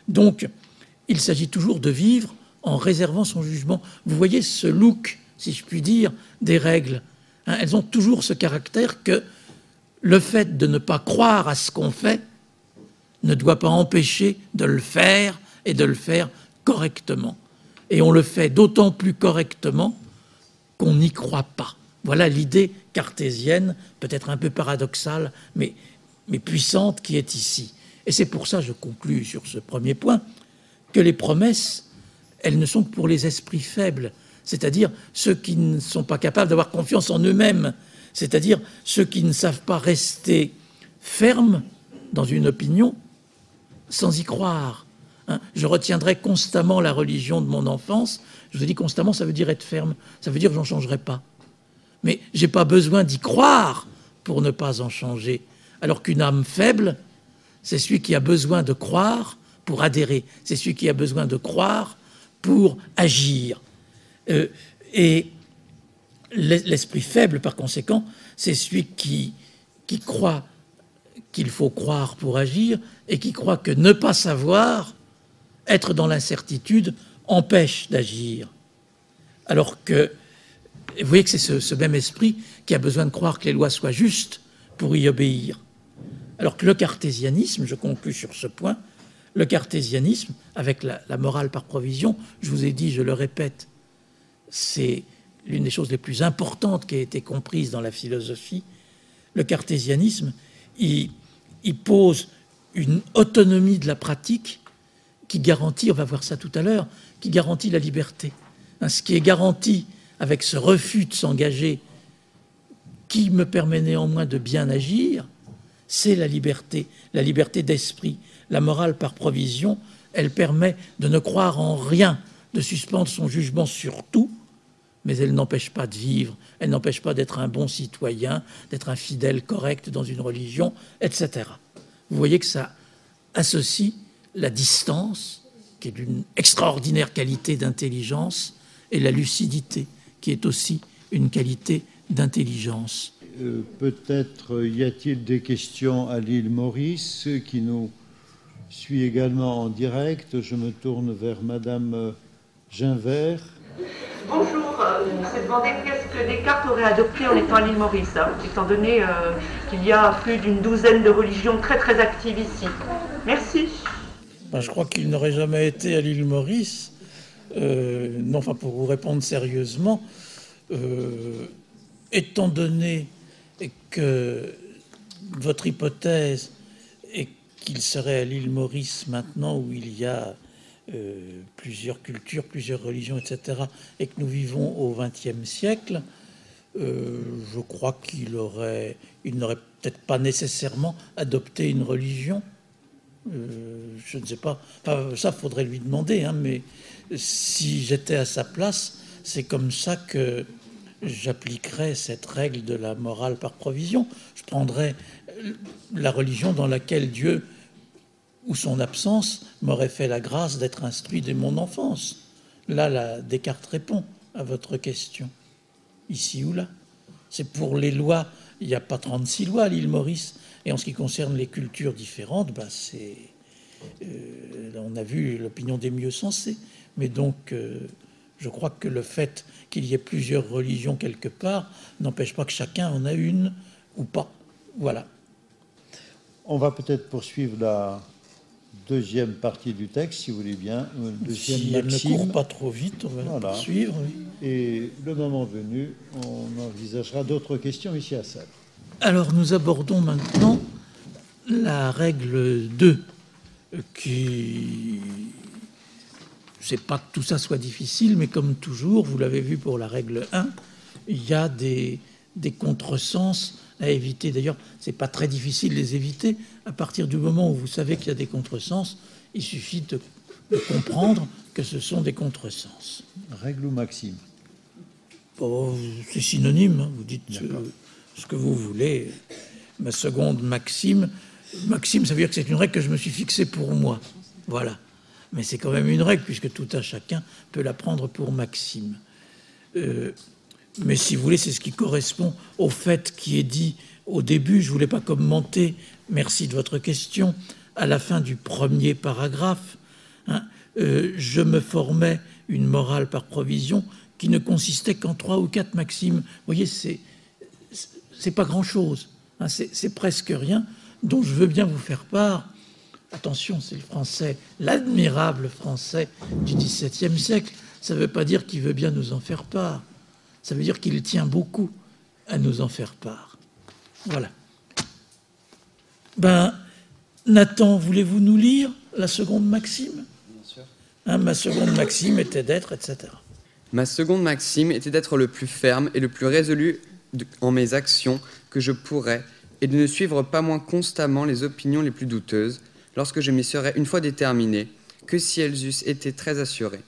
Donc, il s'agit toujours de vivre en réservant son jugement. Vous voyez ce look, si je puis dire, des règles. Hein, elles ont toujours ce caractère que le fait de ne pas croire à ce qu'on fait ne doit pas empêcher de le faire et de le faire correctement. Et on le fait d'autant plus correctement qu'on n'y croit pas. Voilà l'idée cartésienne, peut-être un peu paradoxale, mais, mais puissante qui est ici. Et c'est pour ça, je conclus sur ce premier point, que les promesses elles ne sont que pour les esprits faibles, c'est-à-dire ceux qui ne sont pas capables d'avoir confiance en eux-mêmes, c'est-à-dire ceux qui ne savent pas rester fermes dans une opinion sans y croire. Hein. je retiendrai constamment la religion de mon enfance. Je vous dis constamment, ça veut dire être ferme, ça veut dire que j'en changerai pas. Mais j'ai pas besoin d'y croire pour ne pas en changer. Alors qu'une âme faible, c'est celui qui a besoin de croire pour adhérer. C'est celui qui a besoin de croire pour agir. Euh, et l'esprit faible, par conséquent, c'est celui qui, croit qu'il faut croire pour agir et qui croit que ne pas savoir, être dans l'incertitude, empêche d'agir. Alors que vous voyez que c'est ce, même esprit qui a besoin de croire que les lois soient justes pour y obéir. Alors que le cartésianisme, je conclus sur ce point, le cartésianisme, avec la, morale par provision, je vous ai dit, je le répète, c'est l'une des choses les plus importantes qui a été comprise dans la philosophie. Le cartésianisme, il, pose une autonomie de la pratique qui garantit, on va voir ça tout à l'heure, qui garantit la liberté. Hein, ce qui est garanti avec ce refus de s'engager, qui me permet néanmoins de bien agir, c'est la liberté, la liberté d'esprit. La morale par provision, elle permet de ne croire en rien, de suspendre son jugement sur tout, mais elle n'empêche pas de vivre, elle n'empêche pas d'être un bon citoyen, d'être un fidèle correct dans une religion, etc. Vous voyez que ça associe la distance, qui est d'une extraordinaire qualité d'intelligence, et la lucidité, qui est aussi une qualité d'intelligence. Euh, peut-être y a-t-il des questions à l'île Maurice qui nous suit également en direct? Je me tourne vers Madame Ginvert. Bonjour, euh, c'est demandé qu'est-ce que Descartes aurait adopté en étant à l'île Maurice, hein, étant donné euh, qu'il y a plus d'une douzaine de religions très très actives ici. Merci. Ben, je crois qu'il n'aurait jamais été à l'île Maurice. Euh, non, enfin, pour vous répondre sérieusement, étant donné que votre hypothèse est qu'il serait à l'île Maurice maintenant où il y a euh, plusieurs cultures, plusieurs religions, etc., et que nous vivons au XXe siècle, euh, je crois qu'il aurait, il n'aurait peut-être pas nécessairement adopté une religion. Euh, je ne sais pas. Enfin, ça, faudrait lui demander. Hein, mais si j'étais à sa place, c'est comme ça que j'appliquerais cette règle de la morale par provision. Je prendrais la religion dans laquelle Dieu ou son absence m'aurait fait la grâce d'être instruit dès mon enfance. Là, la Descartes répond à votre question. Ici ou là. C'est pour les lois, il n'y a pas 36 lois à l'île Maurice. Et en ce qui concerne les cultures différentes, bah c'est, euh, on a vu l'opinion des mieux sensés. Mais donc, euh, je crois que le fait qu'il y ait plusieurs religions quelque part n'empêche pas que chacun en a une ou pas. Voilà. On va peut-être poursuivre la, deuxième partie du texte, si vous voulez bien. Deuxième si elle ne court pas trop vite, on va suivre. Et le moment venu, on envisagera d'autres questions ici à salle. Alors nous abordons maintenant la règle 2, qui... C'est pas que tout ça soit difficile, mais comme toujours, vous l'avez vu pour la règle 1, il y a des, des contresens à éviter. D'ailleurs, c'est pas très difficile de les éviter. À partir du moment où vous savez qu'il y a des contresens, il suffit de, comprendre que ce sont des contresens. Règle ou maxime? Oh, C'est synonyme. Hein. Vous dites euh, ce que vous voulez. Ma seconde maxime. Maxime, ça veut dire que c'est une règle que je me suis fixée pour moi. Voilà. Mais c'est quand même une règle, puisque tout un chacun peut la prendre pour maxime. Euh, mais si vous voulez, c'est ce qui correspond au fait qui est dit au début. Je ne voulais pas commenter, merci de votre question, à la fin du premier paragraphe. Hein, euh, je me formais une morale par provision qui ne consistait qu'en trois ou quatre maximes. Vous voyez, c'est c'est pas grand-chose, hein, c'est presque rien, dont je veux bien vous faire part. Attention, c'est le français, l'admirable français du XVIIe siècle. Ça ne veut pas dire qu'il veut bien nous en faire part ça veut dire qu'il tient beaucoup à nous en faire part. Voilà. Ben, Nathan, voulez-vous nous lire la seconde maxime? Bien sûr. Hein, ma seconde maxime était d'être, etc. Ma seconde maxime était d'être le plus ferme et le plus résolu en mes actions que je pourrais, et de ne suivre pas moins constamment les opinions les plus douteuses, lorsque je m'y serais une fois déterminé, que si elles eussent été très assurées.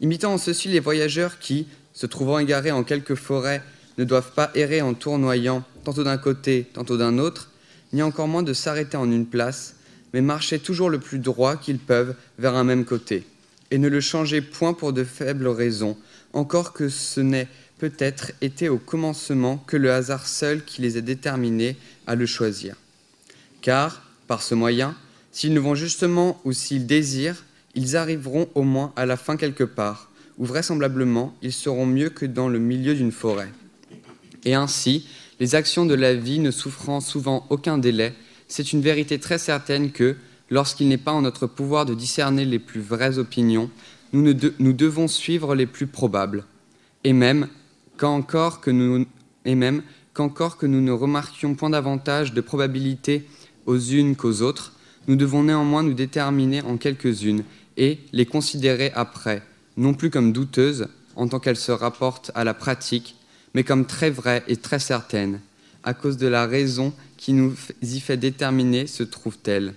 Imitant en ceci les voyageurs qui, se trouvant égarés en quelque forêt, ne doivent pas errer en tournoyant, tantôt d'un côté, tantôt d'un autre, ni encore moins de s'arrêter en une place, mais marcher toujours le plus droit qu'ils peuvent vers un même côté, et ne le changer point pour de faibles raisons, encore que ce n'ait peut-être été au commencement que le hasard seul qui les ait déterminés à le choisir. Car, par ce moyen, s'ils ne vont justement ou s'ils désirent, ils arriveront au moins à la fin quelque part, où vraisemblablement ils seront mieux que dans le milieu d'une forêt. Et ainsi, les actions de la vie ne souffrant souvent aucun délai, c'est une vérité très certaine que, lorsqu'il n'est pas en notre pouvoir de discerner les plus vraies opinions, nous, devons suivre les plus probables. Et même, que nous, et même qu'encore que nous ne remarquions point davantage de probabilité aux unes qu'aux autres, nous devons néanmoins nous déterminer en quelques-unes et les considérer après, non plus comme douteuses en tant qu'elles se rapportent à la pratique, mais comme très vraies et très certaines, à cause de la raison qui nous y fait déterminer se trouve-t-elle.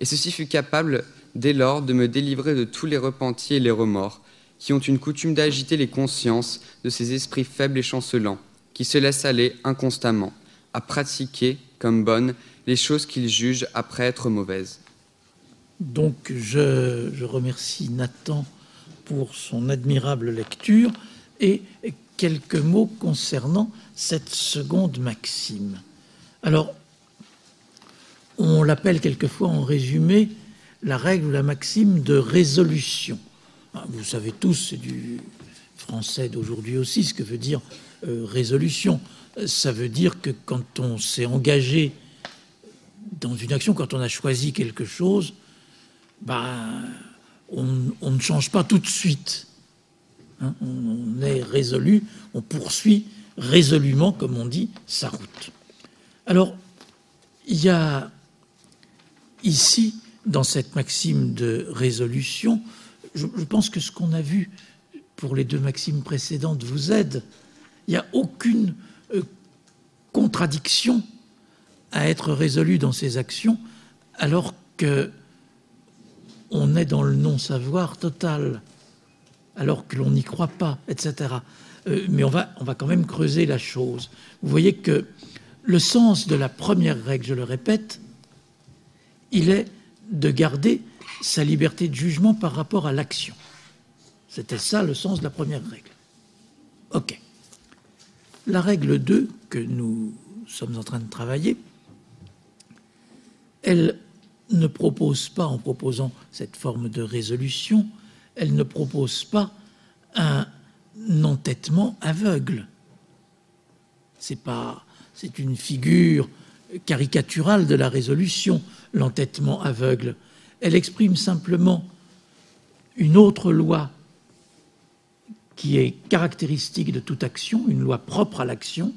Et ceci fut capable dès lors de me délivrer de tous les repentis et les remords, qui ont une coutume d'agiter les consciences de ces esprits faibles et chancelants, qui se laissent aller inconstamment à pratiquer comme bonnes les choses qu'ils jugent après être mauvaises. Donc je, je, remercie Nathan pour son admirable lecture et quelques mots concernant cette seconde maxime. Alors, on l'appelle quelquefois en résumé la règle ou la maxime de résolution. Ah, vous savez tous, c'est du français d'aujourd'hui aussi, ce que veut dire euh, résolution. Ça veut dire que quand on s'est engagé dans une action, quand on a choisi quelque chose, ben, on, ne change pas tout de suite. Hein. on, est résolu, on poursuit résolument, comme on dit, sa route. Alors, il y a ici, dans cette maxime de résolution, je, pense que ce qu'on a vu pour les deux maximes précédentes vous aide. Il n'y a aucune euh, contradiction à être résolu dans ses actions alors que on est dans le non-savoir total, alors que l'on n'y croit pas, etc. Euh, mais on va, on va quand même creuser la chose. Vous voyez que le sens de la première règle, je le répète, il est de garder sa liberté de jugement par rapport à l'action. C'était ça le sens de la première règle. OK. La règle 2 que nous sommes en train de travailler, elle ne propose pas, en proposant cette forme de résolution, elle ne propose pas un entêtement aveugle. C'est pas, c'est une figure caricaturale de la résolution, l'entêtement aveugle. Elle exprime simplement une autre loi qui est caractéristique de toute action, une loi propre à l'action,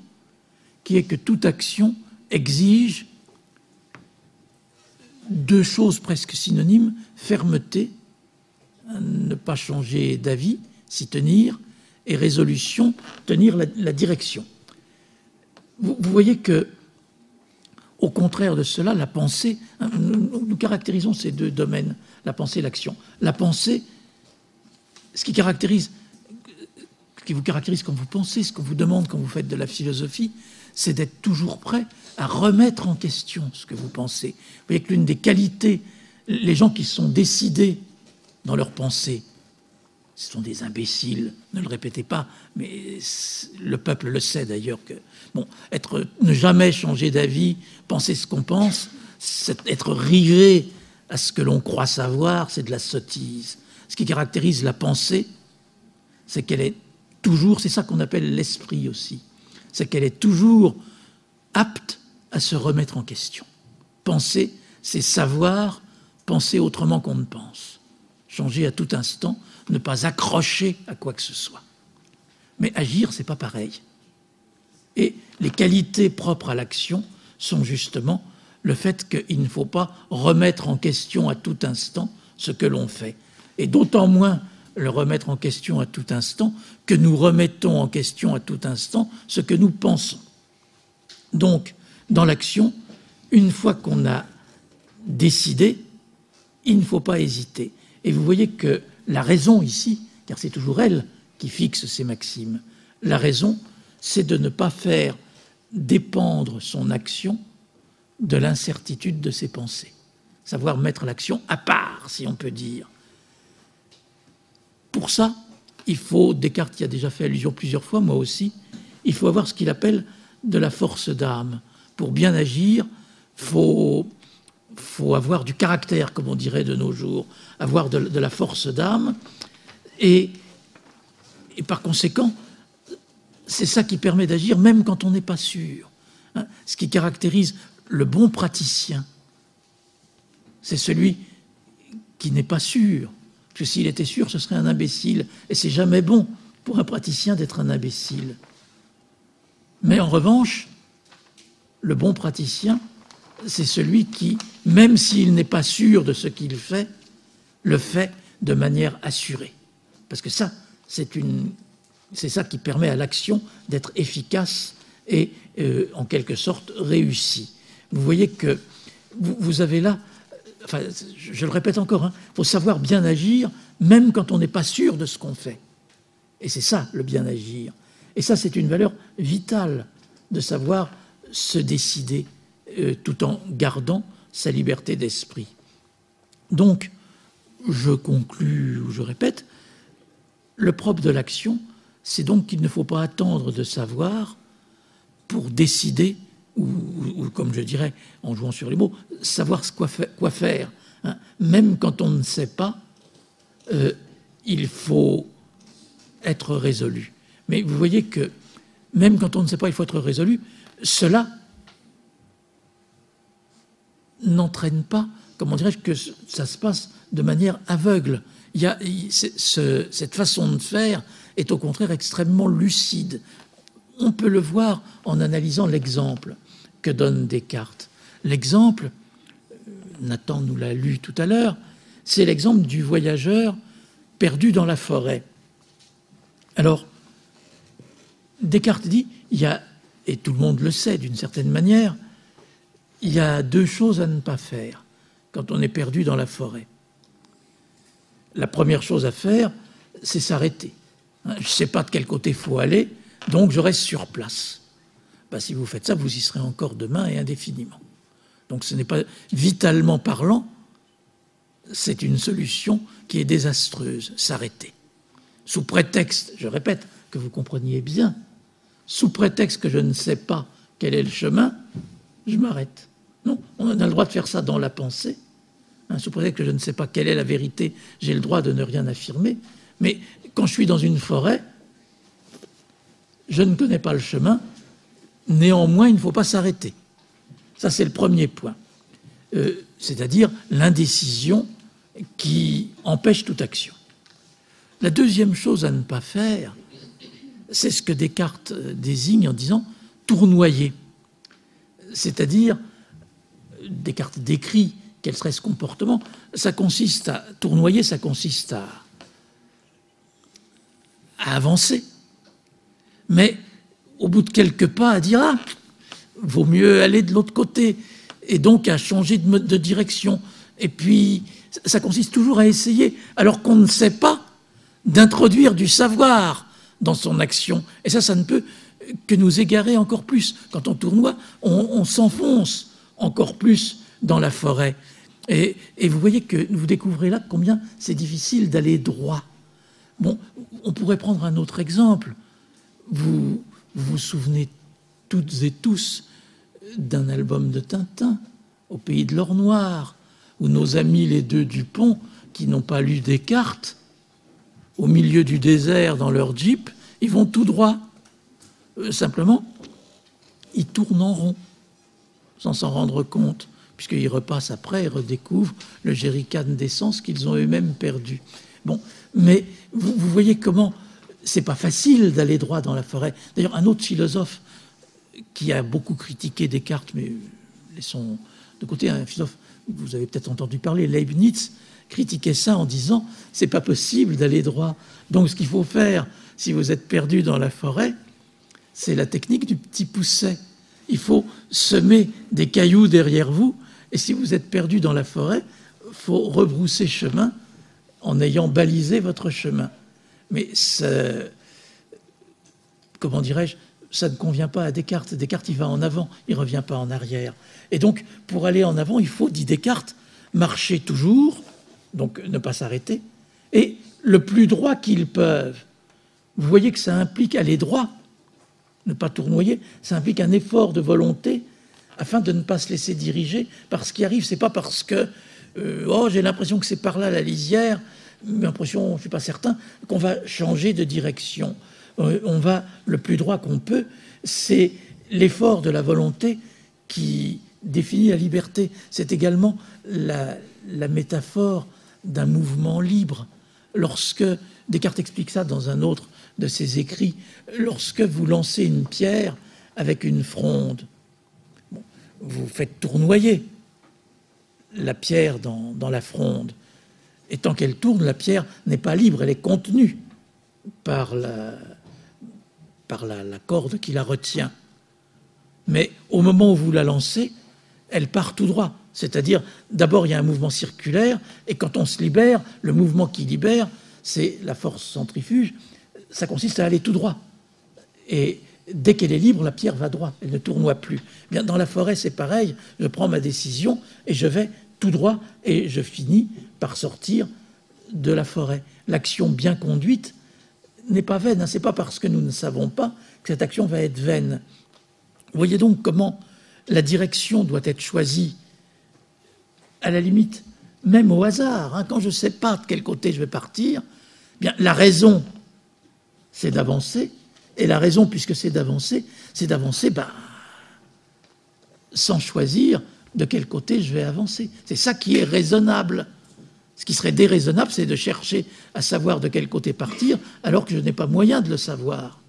qui est que toute action exige deux choses presque synonymes, fermeté, ne pas changer d'avis, s'y tenir, et résolution, tenir la, direction. Vous, voyez que, au contraire de cela, la pensée, hein, nous, caractérisons ces deux domaines, la pensée et l'action. La pensée, ce qui caractérise, qui vous caractérise quand vous pensez, ce qu'on vous demande quand vous faites de la philosophie, c'est d'être toujours prêt à remettre en question ce que vous pensez. Vous voyez que l'une des qualités, les gens qui sont décidés dans leur pensée, ce sont des imbéciles, ne le répétez pas, mais le peuple le sait d'ailleurs que bon, être, ne jamais changer d'avis, penser ce qu'on pense, être rivé à ce que l'on croit savoir, c'est de la sottise. Ce qui caractérise la pensée, c'est qu'elle est toujours, c'est ça qu'on appelle l'esprit aussi, c'est qu'elle est toujours apte à se remettre en question. Penser, c'est savoir penser autrement qu'on ne pense. Changer à tout instant, ne pas accrocher à quoi que ce soit. Mais agir, c'est pas pareil. Et les qualités propres à l'action sont justement le fait qu'il ne faut pas remettre en question à tout instant ce que l'on fait. Et d'autant moins le remettre en question à tout instant que nous remettons en question à tout instant ce que nous pensons. Donc, dans l'action, une fois qu'on a décidé, il ne faut pas hésiter. Et vous voyez que la raison ici, car c'est toujours elle qui fixe ces maximes, la raison, c'est de ne pas faire dépendre son action de l'incertitude de ses pensées. Savoir mettre l'action à part, si on peut dire. Pour ça, il faut, Descartes y a déjà fait allusion plusieurs fois, moi aussi, il faut avoir ce qu'il appelle de la force d'âme. Pour bien agir, il faut, faut, avoir du caractère, comme on dirait de nos jours, avoir de, la force d'âme. Et et par conséquent, c'est ça qui permet d'agir même quand on n'est pas sûr. Hein. Ce qui caractérise le bon praticien, c'est celui qui n'est pas sûr. Que s'il était sûr, ce serait un imbécile. Et c'est jamais bon pour un praticien d'être un imbécile. Mais en revanche, le bon praticien, c'est celui qui, même s'il n'est pas sûr de ce qu'il fait, le fait de manière assurée. Parce que ça, c'est une, ça qui permet à l'action d'être efficace et euh, en quelque sorte réussie. Vous voyez que vous, avez là, je, le répète encore, il hein, faut savoir bien agir même quand on n'est pas sûr de ce qu'on fait. Et c'est ça le bien agir. Et ça, c'est une valeur vitale de savoir se décider euh, tout en gardant sa liberté d'esprit. Donc, je conclus ou je répète, le propre de l'action, c'est donc qu'il ne faut pas attendre de savoir pour décider, ou, comme je dirais en jouant sur les mots, savoir quoi, quoi faire. Hein. Même quand on ne sait pas, euh, il faut être résolu. Mais vous voyez que même quand on ne sait pas, il faut être résolu. Cela n'entraîne pas, comment dirais-je, que ça se passe de manière aveugle. Il y cette façon de faire est au contraire extrêmement lucide. On peut le voir en analysant l'exemple que donne Descartes. L'exemple, euh, Nathan nous l'a lu tout à l'heure, c'est l'exemple du voyageur perdu dans la forêt. Alors, Descartes dit, il y a, et tout le monde le sait d'une certaine manière, il y a deux choses à ne pas faire quand on est perdu dans la forêt. La première chose à faire, c'est s'arrêter. Je ne sais pas de quel côté il faut aller, donc je reste sur place. Ben, si vous faites ça, vous y serez encore demain et indéfiniment. Donc ce n'est pas vitalement parlant, c'est une solution qui est désastreuse, s'arrêter. Sous prétexte, je répète, que vous compreniez bien, sous prétexte que je ne sais pas quel est le chemin, je m'arrête. Non, on a le droit de faire ça dans la pensée. Hein, sous prétexte que je ne sais pas quelle est la vérité, j'ai le droit de ne rien affirmer. Mais quand je suis dans une forêt, je ne connais pas le chemin, néanmoins, il ne faut pas s'arrêter. Ça, c'est le premier point. Euh, c'est-à-dire l'indécision qui empêche toute action. La deuxième chose à ne pas faire, c'est ce que Descartes désigne en disant tournoyer. C'est-à-dire, Descartes décrit quel serait ce comportement, ça consiste à tournoyer, ça consiste à, avancer. Mais au bout de quelques pas, à dire Ah, vaut mieux aller de l'autre côté, et donc à changer de, de direction. Et puis, ça consiste toujours à essayer, alors qu'on ne sait pas, d'introduire du savoir dans son action. Et ça, ça ne peut que nous égarer encore plus. Quand on tournoie, on, s'enfonce encore plus dans la forêt. Et, vous voyez que vous découvrez là combien c'est difficile d'aller droit. Bon, on pourrait prendre un autre exemple. Vous vous, souvenez toutes et tous d'un album de Tintin, au pays de l'or noir, où nos amis les deux Dupont, qui n'ont pas lu Descartes, au milieu du désert dans leur jeep, ils vont tout droit. Euh, simplement, ils tournent en rond, sans s'en rendre compte, puisqu'ils repassent après et redécouvrent le jerrycan d'essence qu'ils ont eux-mêmes perdu. Bon, mais vous, voyez comment c'est pas facile d'aller droit dans la forêt. D'ailleurs, un autre philosophe qui a beaucoup critiqué Descartes, mais laissons de côté un philosophe, vous avez peut-être entendu parler, Leibniz, critiquait ça en disant c'est pas possible d'aller droit. Donc ce qu'il faut faire, si vous êtes perdu dans la forêt, c'est la technique du petit pousset. Il faut semer des cailloux derrière vous, et si vous êtes perdu dans la forêt, faut rebrousser chemin en ayant balisé votre chemin. Mais comment dirais-je, ça ne convient pas à Descartes. Descartes, il va en avant, il ne revient pas en arrière. Et donc, pour aller en avant, il faut, dit Descartes, marcher toujours, donc ne pas s'arrêter, et le plus droit qu'ils peuvent. Vous voyez que ça implique aller droit, ne pas tournoyer, ça implique un effort de volonté afin de ne pas se laisser diriger par ce qui arrive. C'est pas parce que euh, oh j'ai l'impression que c'est par là la lisière, l'impression, je ne suis pas certain, qu'on va changer de direction. Euh, on va le plus droit qu'on peut. C'est l'effort de la volonté qui définit la liberté. C'est également la, métaphore d'un mouvement libre. Lorsque Descartes explique ça dans un autre de ses écrits, lorsque vous lancez une pierre avec une fronde, vous faites tournoyer la pierre dans la fronde. Et tant qu'elle tourne, la pierre n'est pas libre, elle est contenue par la, par la, corde qui la retient. Mais au moment où vous la lancez, elle part tout droit. C'est-à-dire, d'abord, il y a un mouvement circulaire, et quand on se libère, le mouvement qui libère, c'est la force centrifuge, ça consiste à aller tout droit. Et dès qu'elle est libre, la pierre va droit, elle ne tournoie plus. Bien, dans la forêt, c'est pareil, je prends ma décision et je vais tout droit et je finis par sortir de la forêt. L'action bien conduite n'est pas vaine, hein. c'est pas parce que nous ne savons pas que cette action va être vaine. Voyez donc comment la direction doit être choisie à la limite, même au hasard. Hein. quand je ne sais pas de quel côté je vais partir, bien la raison, c'est d'avancer, et la raison, puisque c'est d'avancer, c'est d'avancer bah, sans choisir de quel côté je vais avancer. C'est ça qui est raisonnable. Ce qui serait déraisonnable, c'est de chercher à savoir de quel côté partir alors que je n'ai pas moyen de le savoir.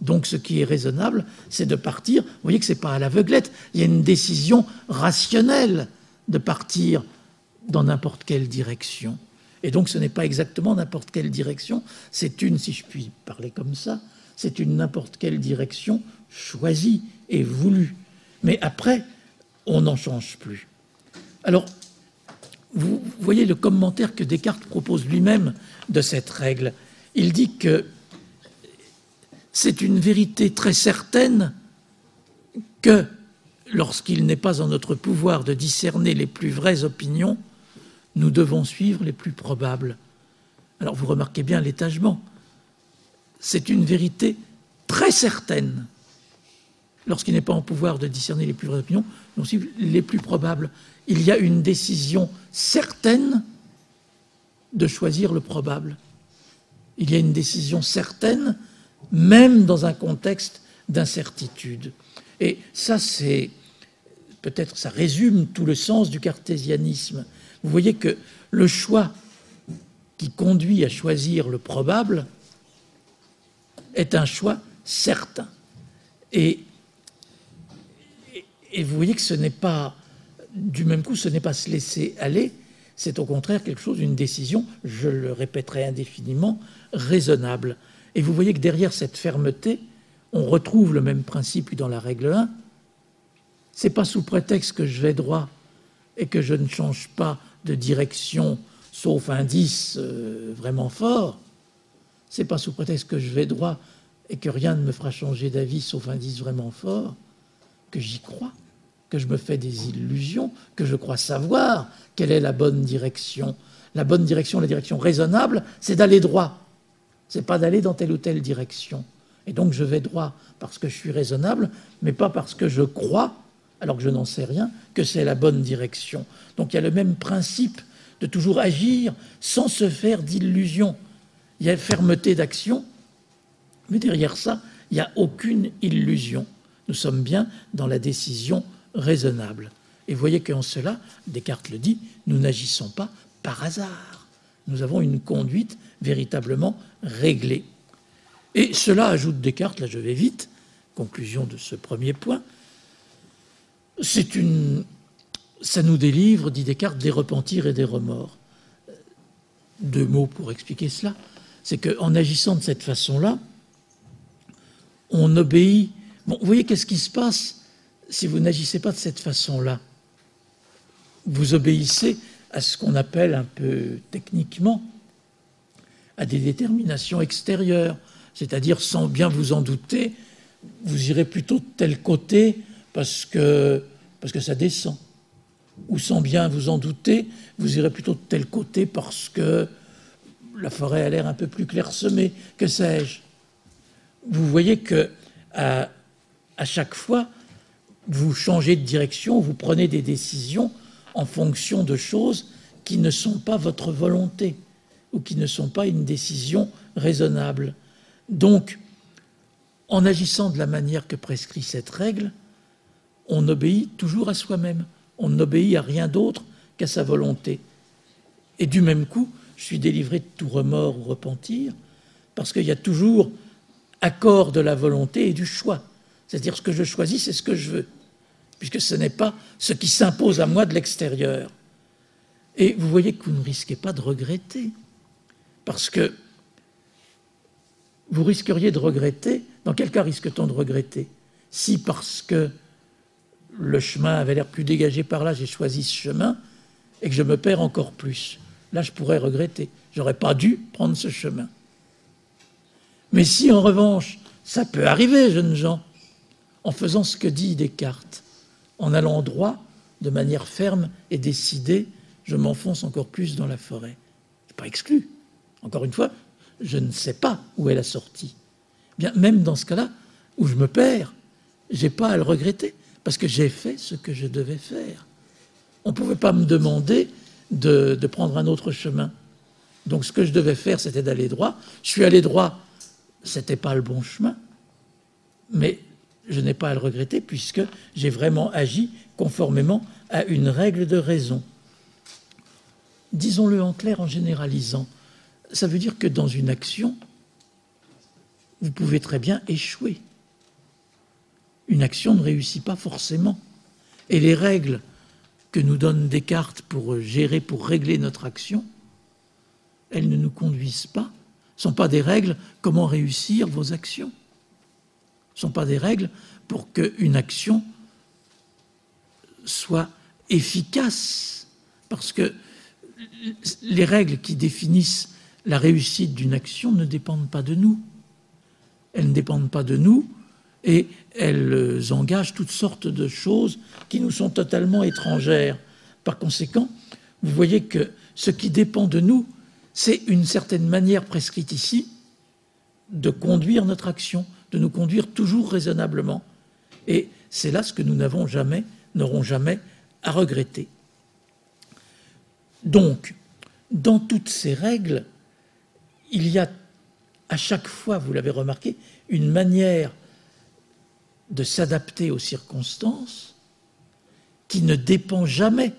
Donc ce qui est raisonnable, c'est de partir. Vous voyez que ce n'est pas à l'aveuglette. Il y a une décision rationnelle de partir dans n'importe quelle direction. Et donc ce n'est pas exactement n'importe quelle direction, c'est une, si je puis parler comme ça, c'est une n'importe quelle direction choisie et voulue. Mais après, on n'en change plus. Alors, vous voyez le commentaire que Descartes propose lui-même de cette règle. Il dit que c'est une vérité très certaine que lorsqu'il n'est pas en notre pouvoir de discerner les plus vraies opinions, nous devons suivre les plus probables. Alors vous remarquez bien l'étagement. C'est une vérité très certaine. Lorsqu'il n'est pas en pouvoir de discerner les plus vraies opinions, nous suivons les plus probables. Il y a une décision certaine de choisir le probable. Il y a une décision certaine, même dans un contexte d'incertitude. Et ça, c'est peut-être, ça résume tout le sens du cartésianisme. Vous voyez que le choix qui conduit à choisir le probable est un choix certain. Et, et vous voyez que ce n'est pas, du même coup, ce n'est pas se laisser aller, c'est au contraire quelque chose, une décision, je le répéterai indéfiniment, raisonnable. Et vous voyez que derrière cette fermeté, on retrouve le même principe que dans la règle 1. C'est pas sous prétexte que je vais droit et que je ne change pas de direction, sauf indice euh, vraiment fort. C'est pas sous prétexte que je vais droit et que rien ne me fera changer d'avis, sauf indice vraiment fort, que j'y crois, que je me fais des illusions, que je crois savoir quelle est la bonne direction. La bonne direction, la direction raisonnable, c'est d'aller droit. C'est pas d'aller dans telle ou telle direction. Et donc je vais droit parce que je suis raisonnable, mais pas parce que je crois, alors que je n'en sais rien, que c'est la bonne direction. Donc il y a le même principe de toujours agir sans se faire d'illusions. Il y a fermeté d'action, mais derrière ça, il n'y a aucune illusion. Nous sommes bien dans la décision raisonnable. Et vous voyez qu'en cela, Descartes le dit, nous n'agissons pas par hasard. Nous avons une conduite véritablement réglée. Et cela ajoute Descartes, là je vais vite, conclusion de ce premier point, c'est une, ça nous délivre, dit Descartes, des repentirs et des remords. Deux mots pour expliquer cela, c'est qu'en agissant de cette façon-là, on obéit. Vous voyez qu'est-ce qui se passe si vous n'agissez pas de cette façon-là Vous obéissez à ce qu'on appelle un peu techniquement à des déterminations extérieures, c'est-à-dire sans bien vous en douter, vous irez plutôt de tel côté parce que, ça descend. Ou sans bien vous en douter, vous irez plutôt de tel côté parce que la forêt a l'air un peu plus clairsemée, que sais-je? Vous voyez que à chaque fois, vous changez de direction, vous prenez des décisions en fonction de choses qui ne sont pas votre volonté. ou qui ne sont pas une décision raisonnable. Donc, en agissant de la manière que prescrit cette règle, on obéit toujours à soi-même, on n'obéit à rien d'autre qu'à sa volonté. Et du même coup, je suis délivré de tout remords ou repentir, parce qu'il y a toujours accord de la volonté et du choix. C'est-à-dire ce que je choisis, c'est ce que je veux, puisque ce n'est pas ce qui s'impose à moi de l'extérieur. Et vous voyez que vous ne risquez pas de regretter, parce que vous risqueriez de regretter. Dans quel cas risque-t-on de regretter? Si parce que le chemin avait l'air plus dégagé par là, j'ai choisi ce chemin, et que je me perds encore plus. Là, je pourrais regretter. J'aurais pas dû prendre ce chemin. Mais si, en revanche, ça peut arriver, jeunes gens, en faisant ce que dit Descartes, en allant droit, de manière ferme et décidée, je m'enfonce encore plus dans la forêt. pas exclu. Encore une fois, je ne sais pas où est la sortie. Bien, même dans ce cas-là, où je me perds, j'ai pas à le regretter, parce que j'ai fait ce que je devais faire. On ne pouvait pas me demander de, de, prendre un autre chemin. Donc ce que je devais faire, c'était d'aller droit. Je suis allé droit, c'était pas le bon chemin, mais je n'ai pas à le regretter puisque j'ai vraiment agi conformément à une règle de raison. Disons-le en clair en généralisant, ça veut dire que dans une action, vous pouvez très bien échouer. Une action ne réussit pas forcément. Et les règles que nous donnent Descartes pour gérer, pour régler notre action, elles ne nous conduisent pas, ne sont pas des règles comment réussir vos actions, ne sont pas des règles pour qu'une action soit efficace, parce que les règles qui définissent la réussite d'une action ne dépendent pas de nous. Elles ne dépendent pas de nous et elles engagent toutes sortes de choses qui nous sont totalement étrangères. Par conséquent, vous voyez que ce qui dépend de nous, c'est une certaine manière prescrite ici de conduire notre action, de nous conduire toujours raisonnablement. Et c'est là ce que nous n'avons jamais, n'aurons jamais à regretter. Donc, dans toutes ces règles, il y a à chaque fois, vous l'avez remarqué, une manière de s'adapter aux circonstances qui ne dépend jamais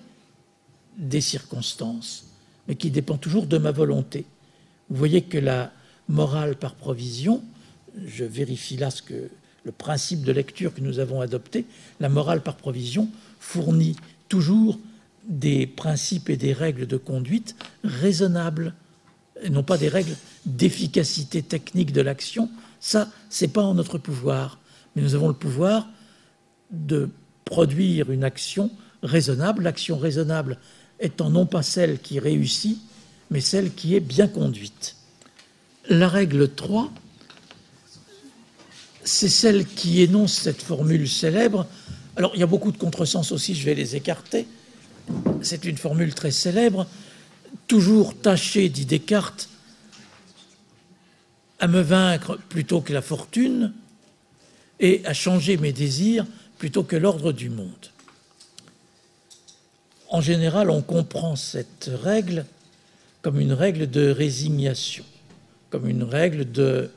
des circonstances, mais qui dépend toujours de ma volonté. Vous voyez que la morale par provision, je vérifie là ce que le principe de lecture que nous avons adopté, la morale par provision fournit toujours des principes et des règles de conduite raisonnables et non pas des règles d'efficacité technique de l'action. Ça, c'est pas en notre pouvoir. Mais nous avons le pouvoir de produire une action raisonnable. L'action raisonnable étant non pas celle qui réussit, mais celle qui est bien conduite. La règle 3, c'est celle qui énonce cette formule célèbre. Alors, il y a beaucoup de contresens aussi, je vais les écarter. C'est une formule très célèbre toujours tâcher, dit Descartes, à me vaincre plutôt que la fortune et à changer mes désirs plutôt que l'ordre du monde. En général, on comprend cette règle comme une règle de résignation, comme une règle de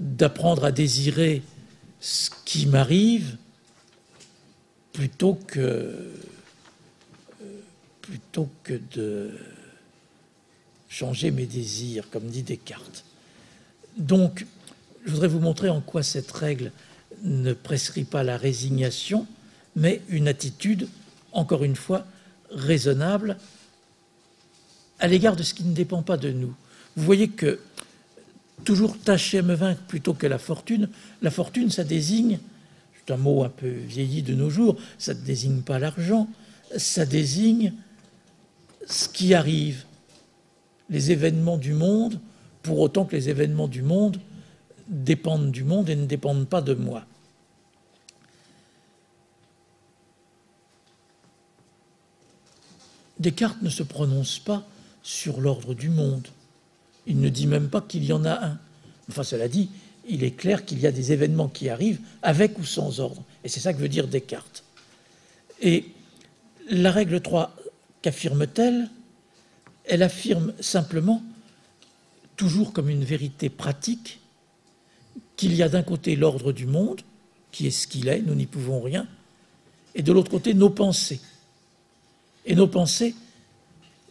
d'apprendre à désirer ce qui m'arrive plutôt que plutôt que de changer mes désirs, comme dit Descartes. Donc, je voudrais vous montrer en quoi cette règle ne prescrit pas la résignation, mais une attitude, encore une fois, raisonnable à l'égard de ce qui ne dépend pas de nous. Vous voyez que toujours tâcher à me vaincre plutôt que la fortune, la fortune, ça désigne, c'est un mot un peu vieilli de nos jours, ça ne désigne pas l'argent, ça désigne ce qui arrive, les événements du monde, pour autant que les événements du monde dépendent du monde et ne dépendent pas de moi. Descartes ne se prononce pas sur l'ordre du monde. Il ne dit même pas qu'il y en a un. Enfin, cela dit, il est clair qu'il y a des événements qui arrivent avec ou sans ordre. Et c'est ça que veut dire Descartes. Et la règle 3 Qu'affirme-t-elle? Elle affirme simplement, toujours comme une vérité pratique, qu'il y a d'un côté l'ordre du monde, qui est ce qu'il est, nous n'y pouvons rien, et de l'autre côté nos pensées. Et nos pensées,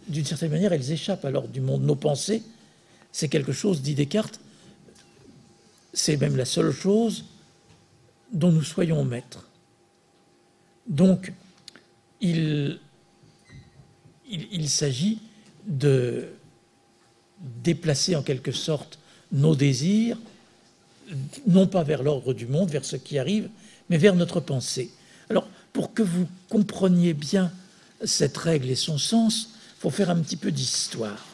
d'une certaine manière, elles échappent à l'ordre du monde. Nos pensées, c'est quelque chose, dit Descartes, c'est même la seule chose dont nous soyons maîtres. Donc, il, s'agit de déplacer en quelque sorte nos désirs, non pas vers l'ordre du monde, vers ce qui arrive, mais vers notre pensée. Alors, pour que vous compreniez bien cette règle et son sens, il faut faire un petit peu d'histoire.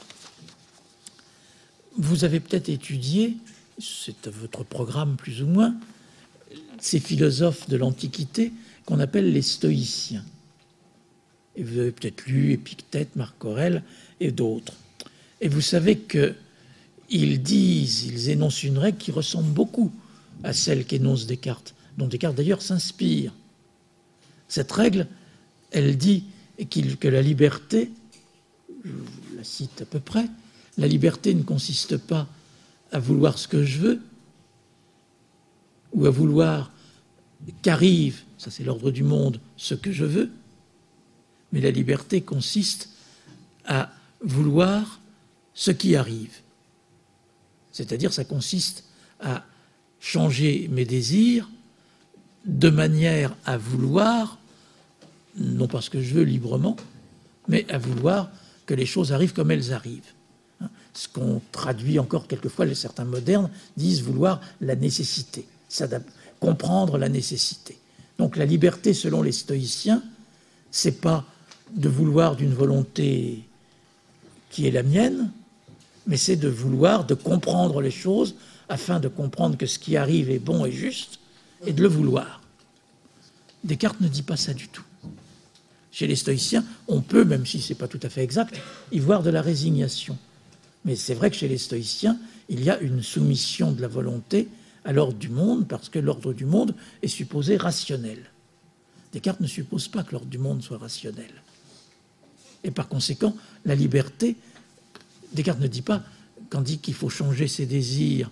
Vous avez peut-être étudié, c'est votre programme plus ou moins, ces philosophes de l'Antiquité qu'on appelle les stoïciens. Et vous avez peut-être lu Épictète, Marc Aurèle et d'autres. Et vous savez qu'ils disent, ils énoncent une règle qui ressemble beaucoup à celle qu'énonce Descartes, dont Descartes d'ailleurs s'inspire. Cette règle, elle dit que la liberté, je la cite à peu près, la liberté ne consiste pas à vouloir ce que je veux ou à vouloir qu'arrive, ça c'est l'ordre du monde, ce que je veux, mais la liberté consiste à vouloir ce qui arrive. C'est-à-dire ça consiste à changer mes désirs de manière à vouloir, non pas ce que je veux librement, mais à vouloir que les choses arrivent comme elles arrivent. Ce qu'on traduit encore quelquefois, les certains modernes disent vouloir la nécessité, comprendre la nécessité. Donc la liberté, selon les stoïciens, c'est pas de vouloir d'une volonté qui est la mienne, mais c'est de vouloir, de comprendre les choses afin de comprendre que ce qui arrive est bon et juste, et de le vouloir. Descartes ne dit pas ça du tout. Chez les stoïciens, on peut, même si ce n'est pas tout à fait exact, y voir de la résignation. Mais c'est vrai que chez les stoïciens, il y a une soumission de la volonté à l'ordre du monde, parce que l'ordre du monde est supposé rationnel. Descartes ne suppose pas que l'ordre du monde soit rationnel. Et par conséquent, la liberté, Descartes ne dit pas, quand dit qu'il faut changer ses désirs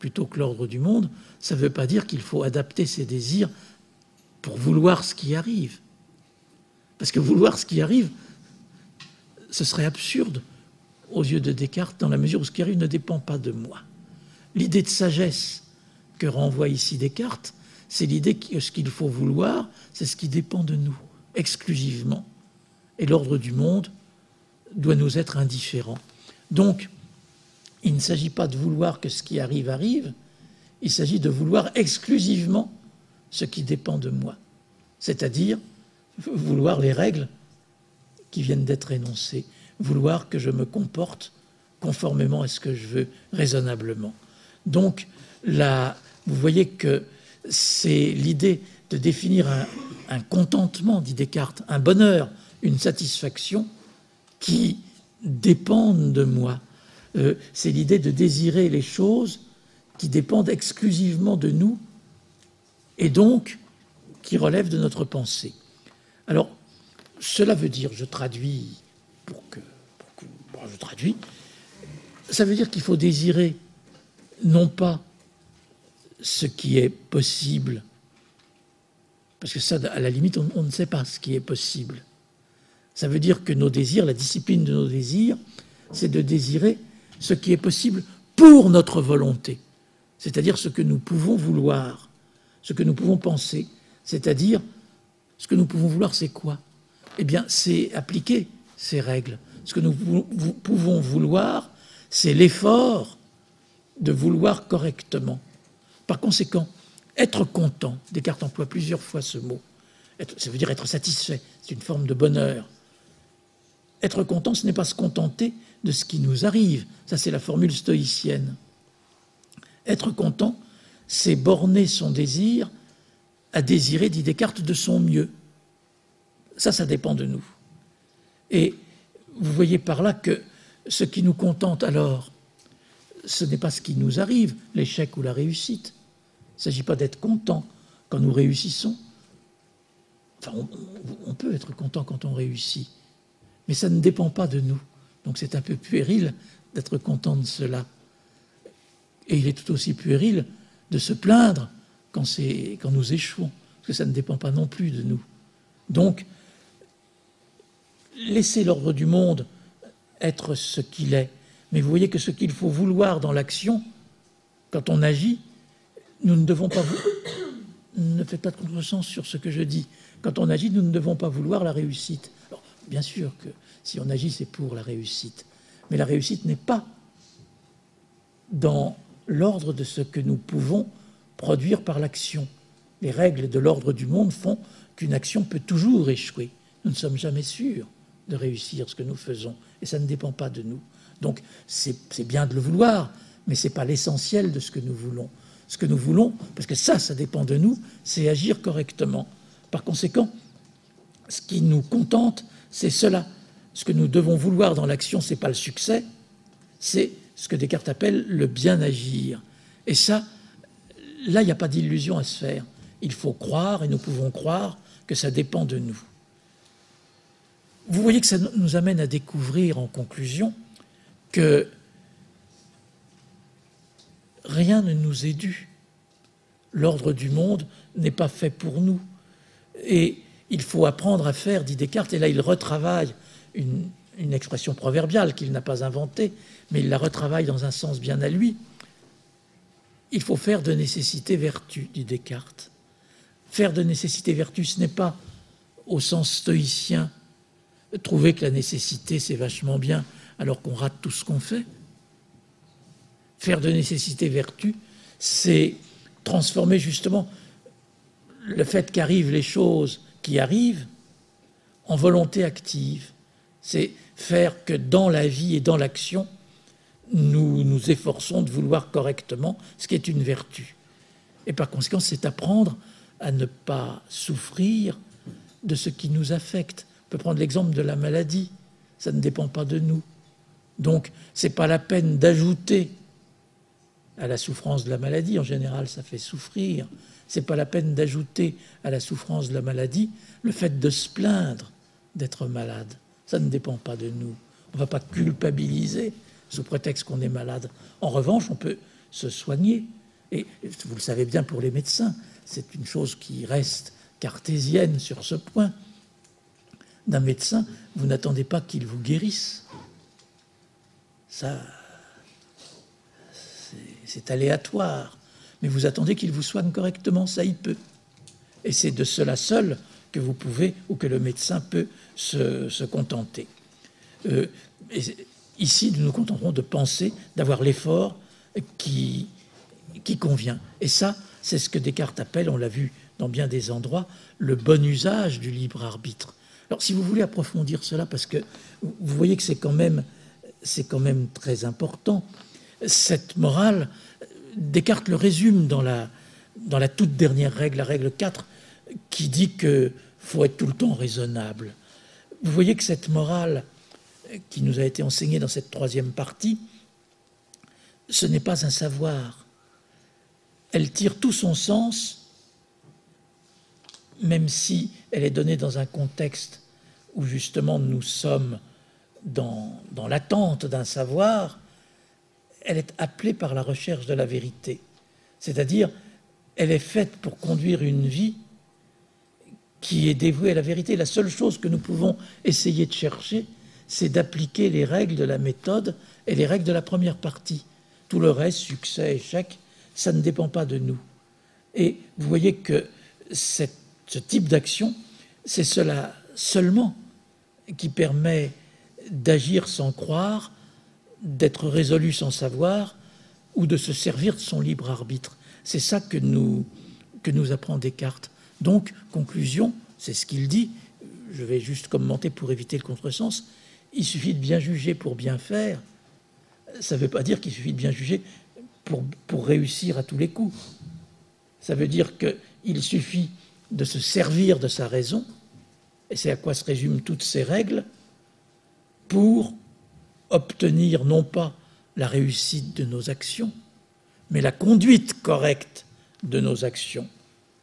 plutôt que l'ordre du monde, ça ne veut pas dire qu'il faut adapter ses désirs pour vouloir ce qui arrive. Parce que vouloir ce qui arrive, ce serait absurde aux yeux de Descartes, dans la mesure où ce qui arrive ne dépend pas de moi. L'idée de sagesse que renvoie ici Descartes, c'est l'idée que ce qu'il faut vouloir, c'est ce qui dépend de nous, exclusivement et l'ordre du monde doit nous être indifférent. Donc, il ne s'agit pas de vouloir que ce qui arrive arrive, il s'agit de vouloir exclusivement ce qui dépend de moi, c'est-à-dire vouloir les règles qui viennent d'être énoncées, vouloir que je me comporte conformément à ce que je veux raisonnablement. Donc, là, vous voyez que c'est l'idée de définir un, contentement, dit Descartes, un bonheur une satisfaction qui dépendent de moi. Euh, c'est l'idée de désirer les choses qui dépendent exclusivement de nous et donc qui relèvent de notre pensée. Alors, cela veut dire, je traduis pour que, je traduis, ça veut dire qu'il faut désirer non pas ce qui est possible, parce que ça, à la limite, on ne sait pas ce qui est possible. Ça veut dire que nos désirs, la discipline de nos désirs, c'est de désirer ce qui est possible pour notre volonté, c'est-à-dire ce que nous pouvons vouloir, ce que nous pouvons penser, c'est-à-dire ce que nous pouvons vouloir, c'est quoi? Eh bien, c'est appliquer ces règles. Ce que nous pouvons vouloir, c'est l'effort de vouloir correctement. Par conséquent, être content, Descartes emploie plusieurs fois ce mot, ça veut dire être satisfait, c'est une forme de bonheur. Être content, ce n'est pas se contenter de ce qui nous arrive. Ça, c'est la formule stoïcienne. Être content, c'est borner son désir à désirer, dit Descartes, de son mieux. Ça, ça dépend de nous. Et vous voyez par là que ce qui nous contente alors, ce n'est pas ce qui nous arrive, l'échec ou la réussite. Il ne s'agit pas d'être content quand nous réussissons. Enfin, on, peut être content quand on réussit. Mais ça ne dépend pas de nous, Donc c'est un peu puéril d'être content de cela. Et il est tout aussi puéril de se plaindre quand, quand nous échouons, parce que ça ne dépend pas non plus de nous. Donc, laissez l'ordre du monde être ce qu'il est. Mais vous voyez que ce qu'il faut vouloir dans l'action, quand on agit, nous ne devons pas... ne faites pas de contresens sur ce que je dis. Quand on agit, nous ne devons pas vouloir la réussite. Alors, bien sûr que si on agit, c'est pour la réussite. Mais la réussite n'est pas dans l'ordre de ce que nous pouvons produire par l'action. Les règles de l'ordre du monde font qu'une action peut toujours échouer. Nous ne sommes jamais sûrs de réussir ce que nous faisons, et ça ne dépend pas de nous. Donc c'est bien de le vouloir, mais ce n'est pas l'essentiel de ce que nous voulons. Ce que nous voulons, parce que ça, ça dépend de nous, c'est agir correctement. Par conséquent, ce qui nous contente, c'est cela. Ce que nous devons vouloir dans l'action, ce n'est pas le succès, c'est ce que Descartes appelle le bien agir. Et ça, là, il n'y a pas d'illusion à se faire. Il faut croire, et nous pouvons croire, que ça dépend de nous. Vous voyez que ça nous amène à découvrir en conclusion que rien ne nous est dû. L'ordre du monde n'est pas fait pour nous. Et il faut apprendre à faire, dit Descartes, et là il retravaille une, expression proverbiale qu'il n'a pas inventée, mais il la retravaille dans un sens bien à lui. Il faut faire de nécessité vertu, dit Descartes. Faire de nécessité vertu, ce n'est pas, au sens stoïcien, trouver que la nécessité c'est vachement bien alors qu'on rate tout ce qu'on fait. Faire de nécessité vertu, c'est transformer justement le fait qu'arrivent les choses qui arrivent en volonté active. C'est faire que dans la vie et dans l'action, nous nous efforçons de vouloir correctement ce qui est une vertu. Et par conséquent, c'est apprendre à ne pas souffrir de ce qui nous affecte. On peut prendre l'exemple de la maladie. Ça ne dépend pas de nous. Donc, ce n'est pas la peine d'ajouter à la souffrance de la maladie. En général, ça fait souffrir. Ce n'est pas la peine d'ajouter à la souffrance de la maladie le fait de se plaindre d'être malade. Ça ne dépend pas de nous. On ne va pas culpabiliser sous prétexte qu'on est malade. En revanche, on peut se soigner. Et vous le savez bien pour les médecins, c'est une chose qui reste cartésienne sur ce point. D'un médecin, vous n'attendez pas qu'il vous guérisse. Ça, c'est aléatoire. Mais vous attendez qu'il vous soigne correctement, ça y peut. Et c'est de cela seul que vous pouvez ou que le médecin peut se, contenter. Euh, Ici, nous nous contenterons de penser, d'avoir l'effort qui, qui convient. Et ça, c'est ce que Descartes appelle, on l'a vu dans bien des endroits, le bon usage du libre arbitre. Alors, si vous voulez approfondir cela, parce que vous voyez que c'est quand même, très important, cette morale, Descartes le résume dans la, dans la toute dernière règle, la règle 4, qui dit qu'il faut être tout le temps raisonnable. Vous voyez que cette morale, qui nous a été enseigné dans cette troisième partie, ce n'est pas un savoir. Elle tire tout son sens, même si elle est donnée dans un contexte où justement nous sommes dans, l'attente d'un savoir, elle est appelée par la recherche de la vérité. C'est-à-dire, elle est faite pour conduire une vie qui est dévouée à la vérité. La seule chose que nous pouvons essayer de chercher, c'est d'appliquer les règles de la méthode et les règles de la première partie. Tout le reste, succès, échec, ça ne dépend pas de nous. Et vous voyez que ce type d'action, c'est cela seulement qui permet d'agir sans croire, d'être résolu sans savoir, ou de se servir de son libre arbitre. C'est ça que nous, que nous apprend Descartes. Donc, conclusion, c'est ce qu'il dit, je vais juste commenter pour éviter le contresens, il suffit de bien juger pour bien faire. Ça ne veut pas dire qu'il suffit de bien juger pour, pour réussir à tous les coups. Ça veut dire qu'il suffit de se servir de sa raison, et c'est à quoi se résument toutes ces règles, pour obtenir non pas la réussite de nos actions, mais la conduite correcte de nos actions,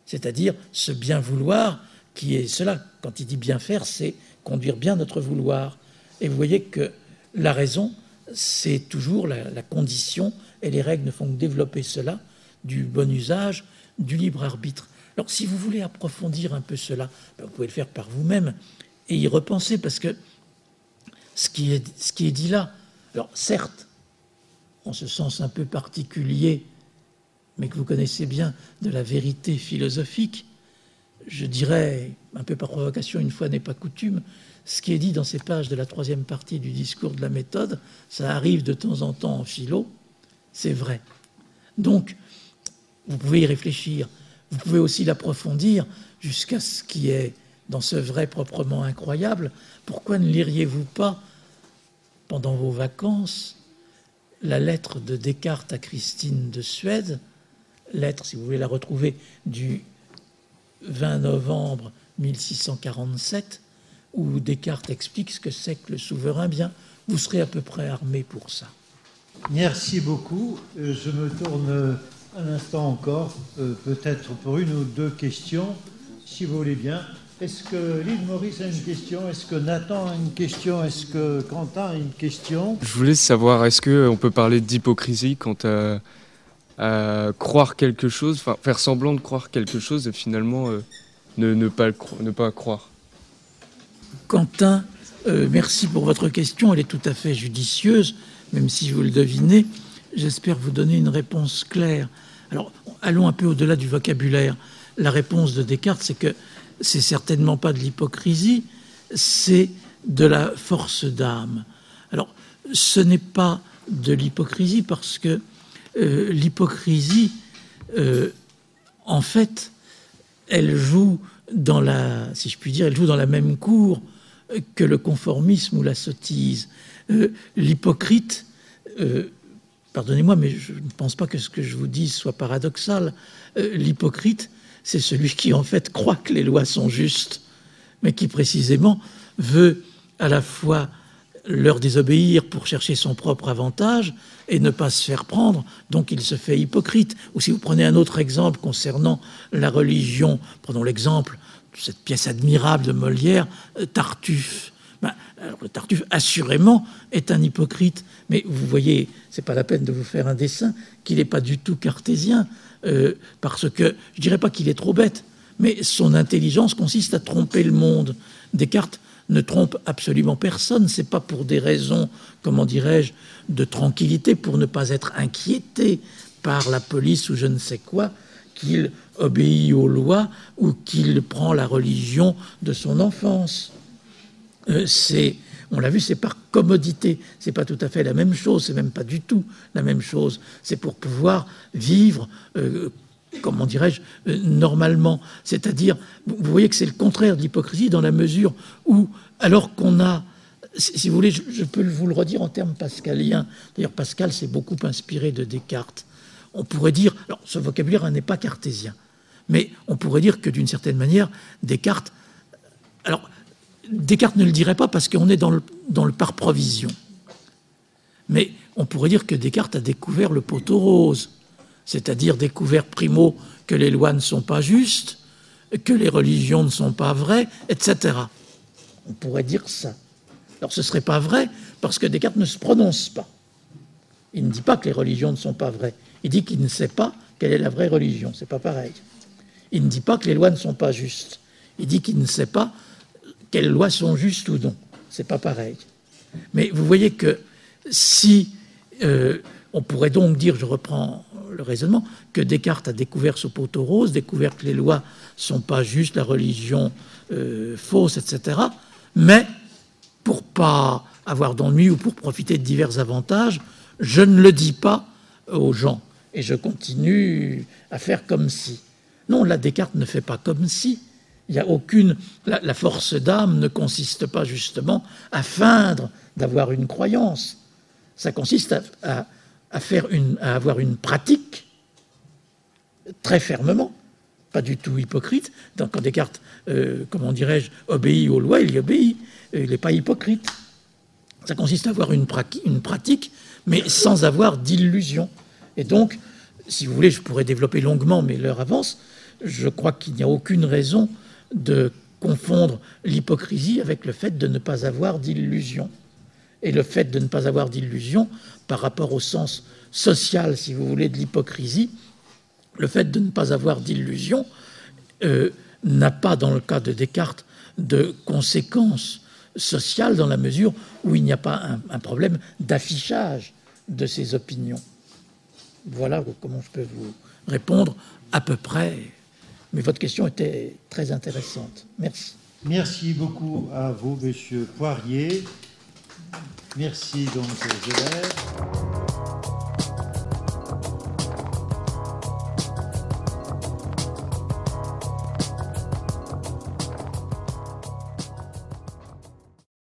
c'est-à-dire ce bien vouloir qui est cela. Quand il dit bien faire, c'est conduire bien notre vouloir, et vous voyez que la raison, c'est toujours la, la, condition, et les règles ne font que développer cela, du bon usage, du libre arbitre. Alors, si vous voulez approfondir un peu cela, ben, vous pouvez le faire par vous-même et y repenser, parce que ce qui est, ce qui est dit là, alors certes, en ce sens un peu particulier, mais que vous connaissez bien, de la vérité philosophique, je dirais, un peu par provocation, une fois n'est pas coutume, ce qui est dit dans ces pages de la troisième partie du discours de la méthode, ça arrive de temps en temps en philo, c'est vrai. Donc, vous pouvez y réfléchir, vous pouvez aussi l'approfondir jusqu'à ce qui est dans ce vrai proprement incroyable. Pourquoi ne liriez-vous pas, pendant vos vacances, la lettre de Descartes à Christine de Suède, lettre, si vous voulez la retrouver, du 20 novembre 1647, où Descartes explique ce que c'est que le souverain, bien, vous serez à peu près armé pour ça. Merci beaucoup. Euh, je me tourne un instant encore, euh, peut-être pour une ou deux questions, si vous voulez bien. Est-ce que Lille Maurice a une question? Est-ce que Nathan a une question? Est-ce que Quentin a une question? Je voulais savoir, est-ce qu'on peut parler d'hypocrisie quant à, croire quelque chose, enfin faire semblant de croire quelque chose et finalement euh, ne, ne, pas ne pas croire? Quentin, euh, merci pour votre question. Elle est tout à fait judicieuse, même si vous le devinez. J'espère vous donner une réponse claire. Alors, allons un peu au-delà du vocabulaire. La réponse de Descartes, c'est que c'est certainement pas de l'hypocrisie, c'est de la force d'âme. Alors, ce n'est pas de l'hypocrisie parce que euh, l'hypocrisie, euh, en fait, elle joue dans la, si je puis dire, elle joue dans la même cour que le conformisme ou la sottise. Euh, l'hypocrite, pardonnez-moi, mais je ne pense pas que ce que je vous dis soit paradoxal. L'hypocrite, c'est celui qui en fait croit que les lois sont justes, mais qui précisément veut à la fois leur désobéir pour chercher son propre avantage et ne pas se faire prendre, donc il se fait hypocrite. Ou si vous prenez un autre exemple concernant la religion, prenons l'exemple de cette pièce admirable de Molière, euh, Tartuffe. Ben, le Tartuffe, assurément, est un hypocrite, mais vous voyez, c'est pas la peine de vous faire un dessin, qu'il n'est pas du tout cartésien. Euh, parce que je dirais pas qu'il est trop bête, mais son intelligence consiste à tromper le monde. Descartes ne trompe absolument personne. C'est pas pour des raisons, comment dirais-je, de tranquillité, pour ne pas être inquiété par la police ou je ne sais quoi, qu'il obéit aux lois ou qu'il prend la religion de son enfance. Euh, on l'a vu, c'est par commodité. C'est pas tout à fait la même chose, c'est même pas du tout la même chose. C'est pour pouvoir vivre, euh, comment dirais-je, euh, normalement. C'est-à-dire, vous voyez que c'est le contraire de l'hypocrisie dans la mesure où, alors qu'on a si vous voulez, je, peux vous le redire en termes pascaliens. D'ailleurs, Pascal s'est beaucoup inspiré de Descartes. On pourrait dire, alors ce vocabulaire n'est pas cartésien, mais on pourrait dire que d'une certaine manière, Descartes, alors Descartes ne le dirait pas parce qu'on est dans le, dans le par provision. Mais on pourrait dire que Descartes a découvert le poteau rose, c'est-à-dire découvert primo que les lois ne sont pas justes, que les religions ne sont pas vraies, etc. On pourrait dire ça. Alors ce ne serait pas vrai parce que Descartes ne se prononce pas. Il ne dit pas que les religions ne sont pas vraies. Il dit qu'il ne sait pas quelle est la vraie religion. C'est pas pareil. Il ne dit pas que les lois ne sont pas justes. Il dit qu'il ne sait pas quelles lois sont justes ou non. C'est pas pareil. Mais vous voyez que si euh, on pourrait donc dire, je reprends le raisonnement, que Descartes a découvert ce poteau rose, découvert que les lois sont pas justes, la religion euh, fausse, etc. Mais pour pas avoir d'ennui ou pour profiter de divers avantages, je ne le dis pas aux gens et je continue à faire comme si. Non, là, Descartes ne fait pas comme si. Il y a aucune. La, force d'âme ne consiste pas justement à feindre d'avoir une croyance. Ça consiste à, faire une, à avoir une pratique très fermement, pas du tout hypocrite. Donc, quand Descartes, euh, comment dirais-je, obéit aux lois, il y obéit. Il n'est pas hypocrite. Ça consiste à avoir une pratique, mais sans avoir d'illusion. Et donc, si vous voulez, je pourrais développer longuement, mais l'heure avance. Je crois qu'il n'y a aucune raison de confondre l'hypocrisie avec le fait de ne pas avoir d'illusion. Et le fait de ne pas avoir d'illusion par rapport au sens social, si vous voulez, de l'hypocrisie, le fait de ne pas avoir d'illusion euh, n'a pas, dans le cas de Descartes, de conséquences sociales dans la mesure où il n'y a pas un, problème d'affichage de ses opinions. Voilà comment je peux vous répondre à peu près. Mais votre question était très intéressante. Merci. Merci beaucoup à vous, Monsieur Poirier. Merci donc aux.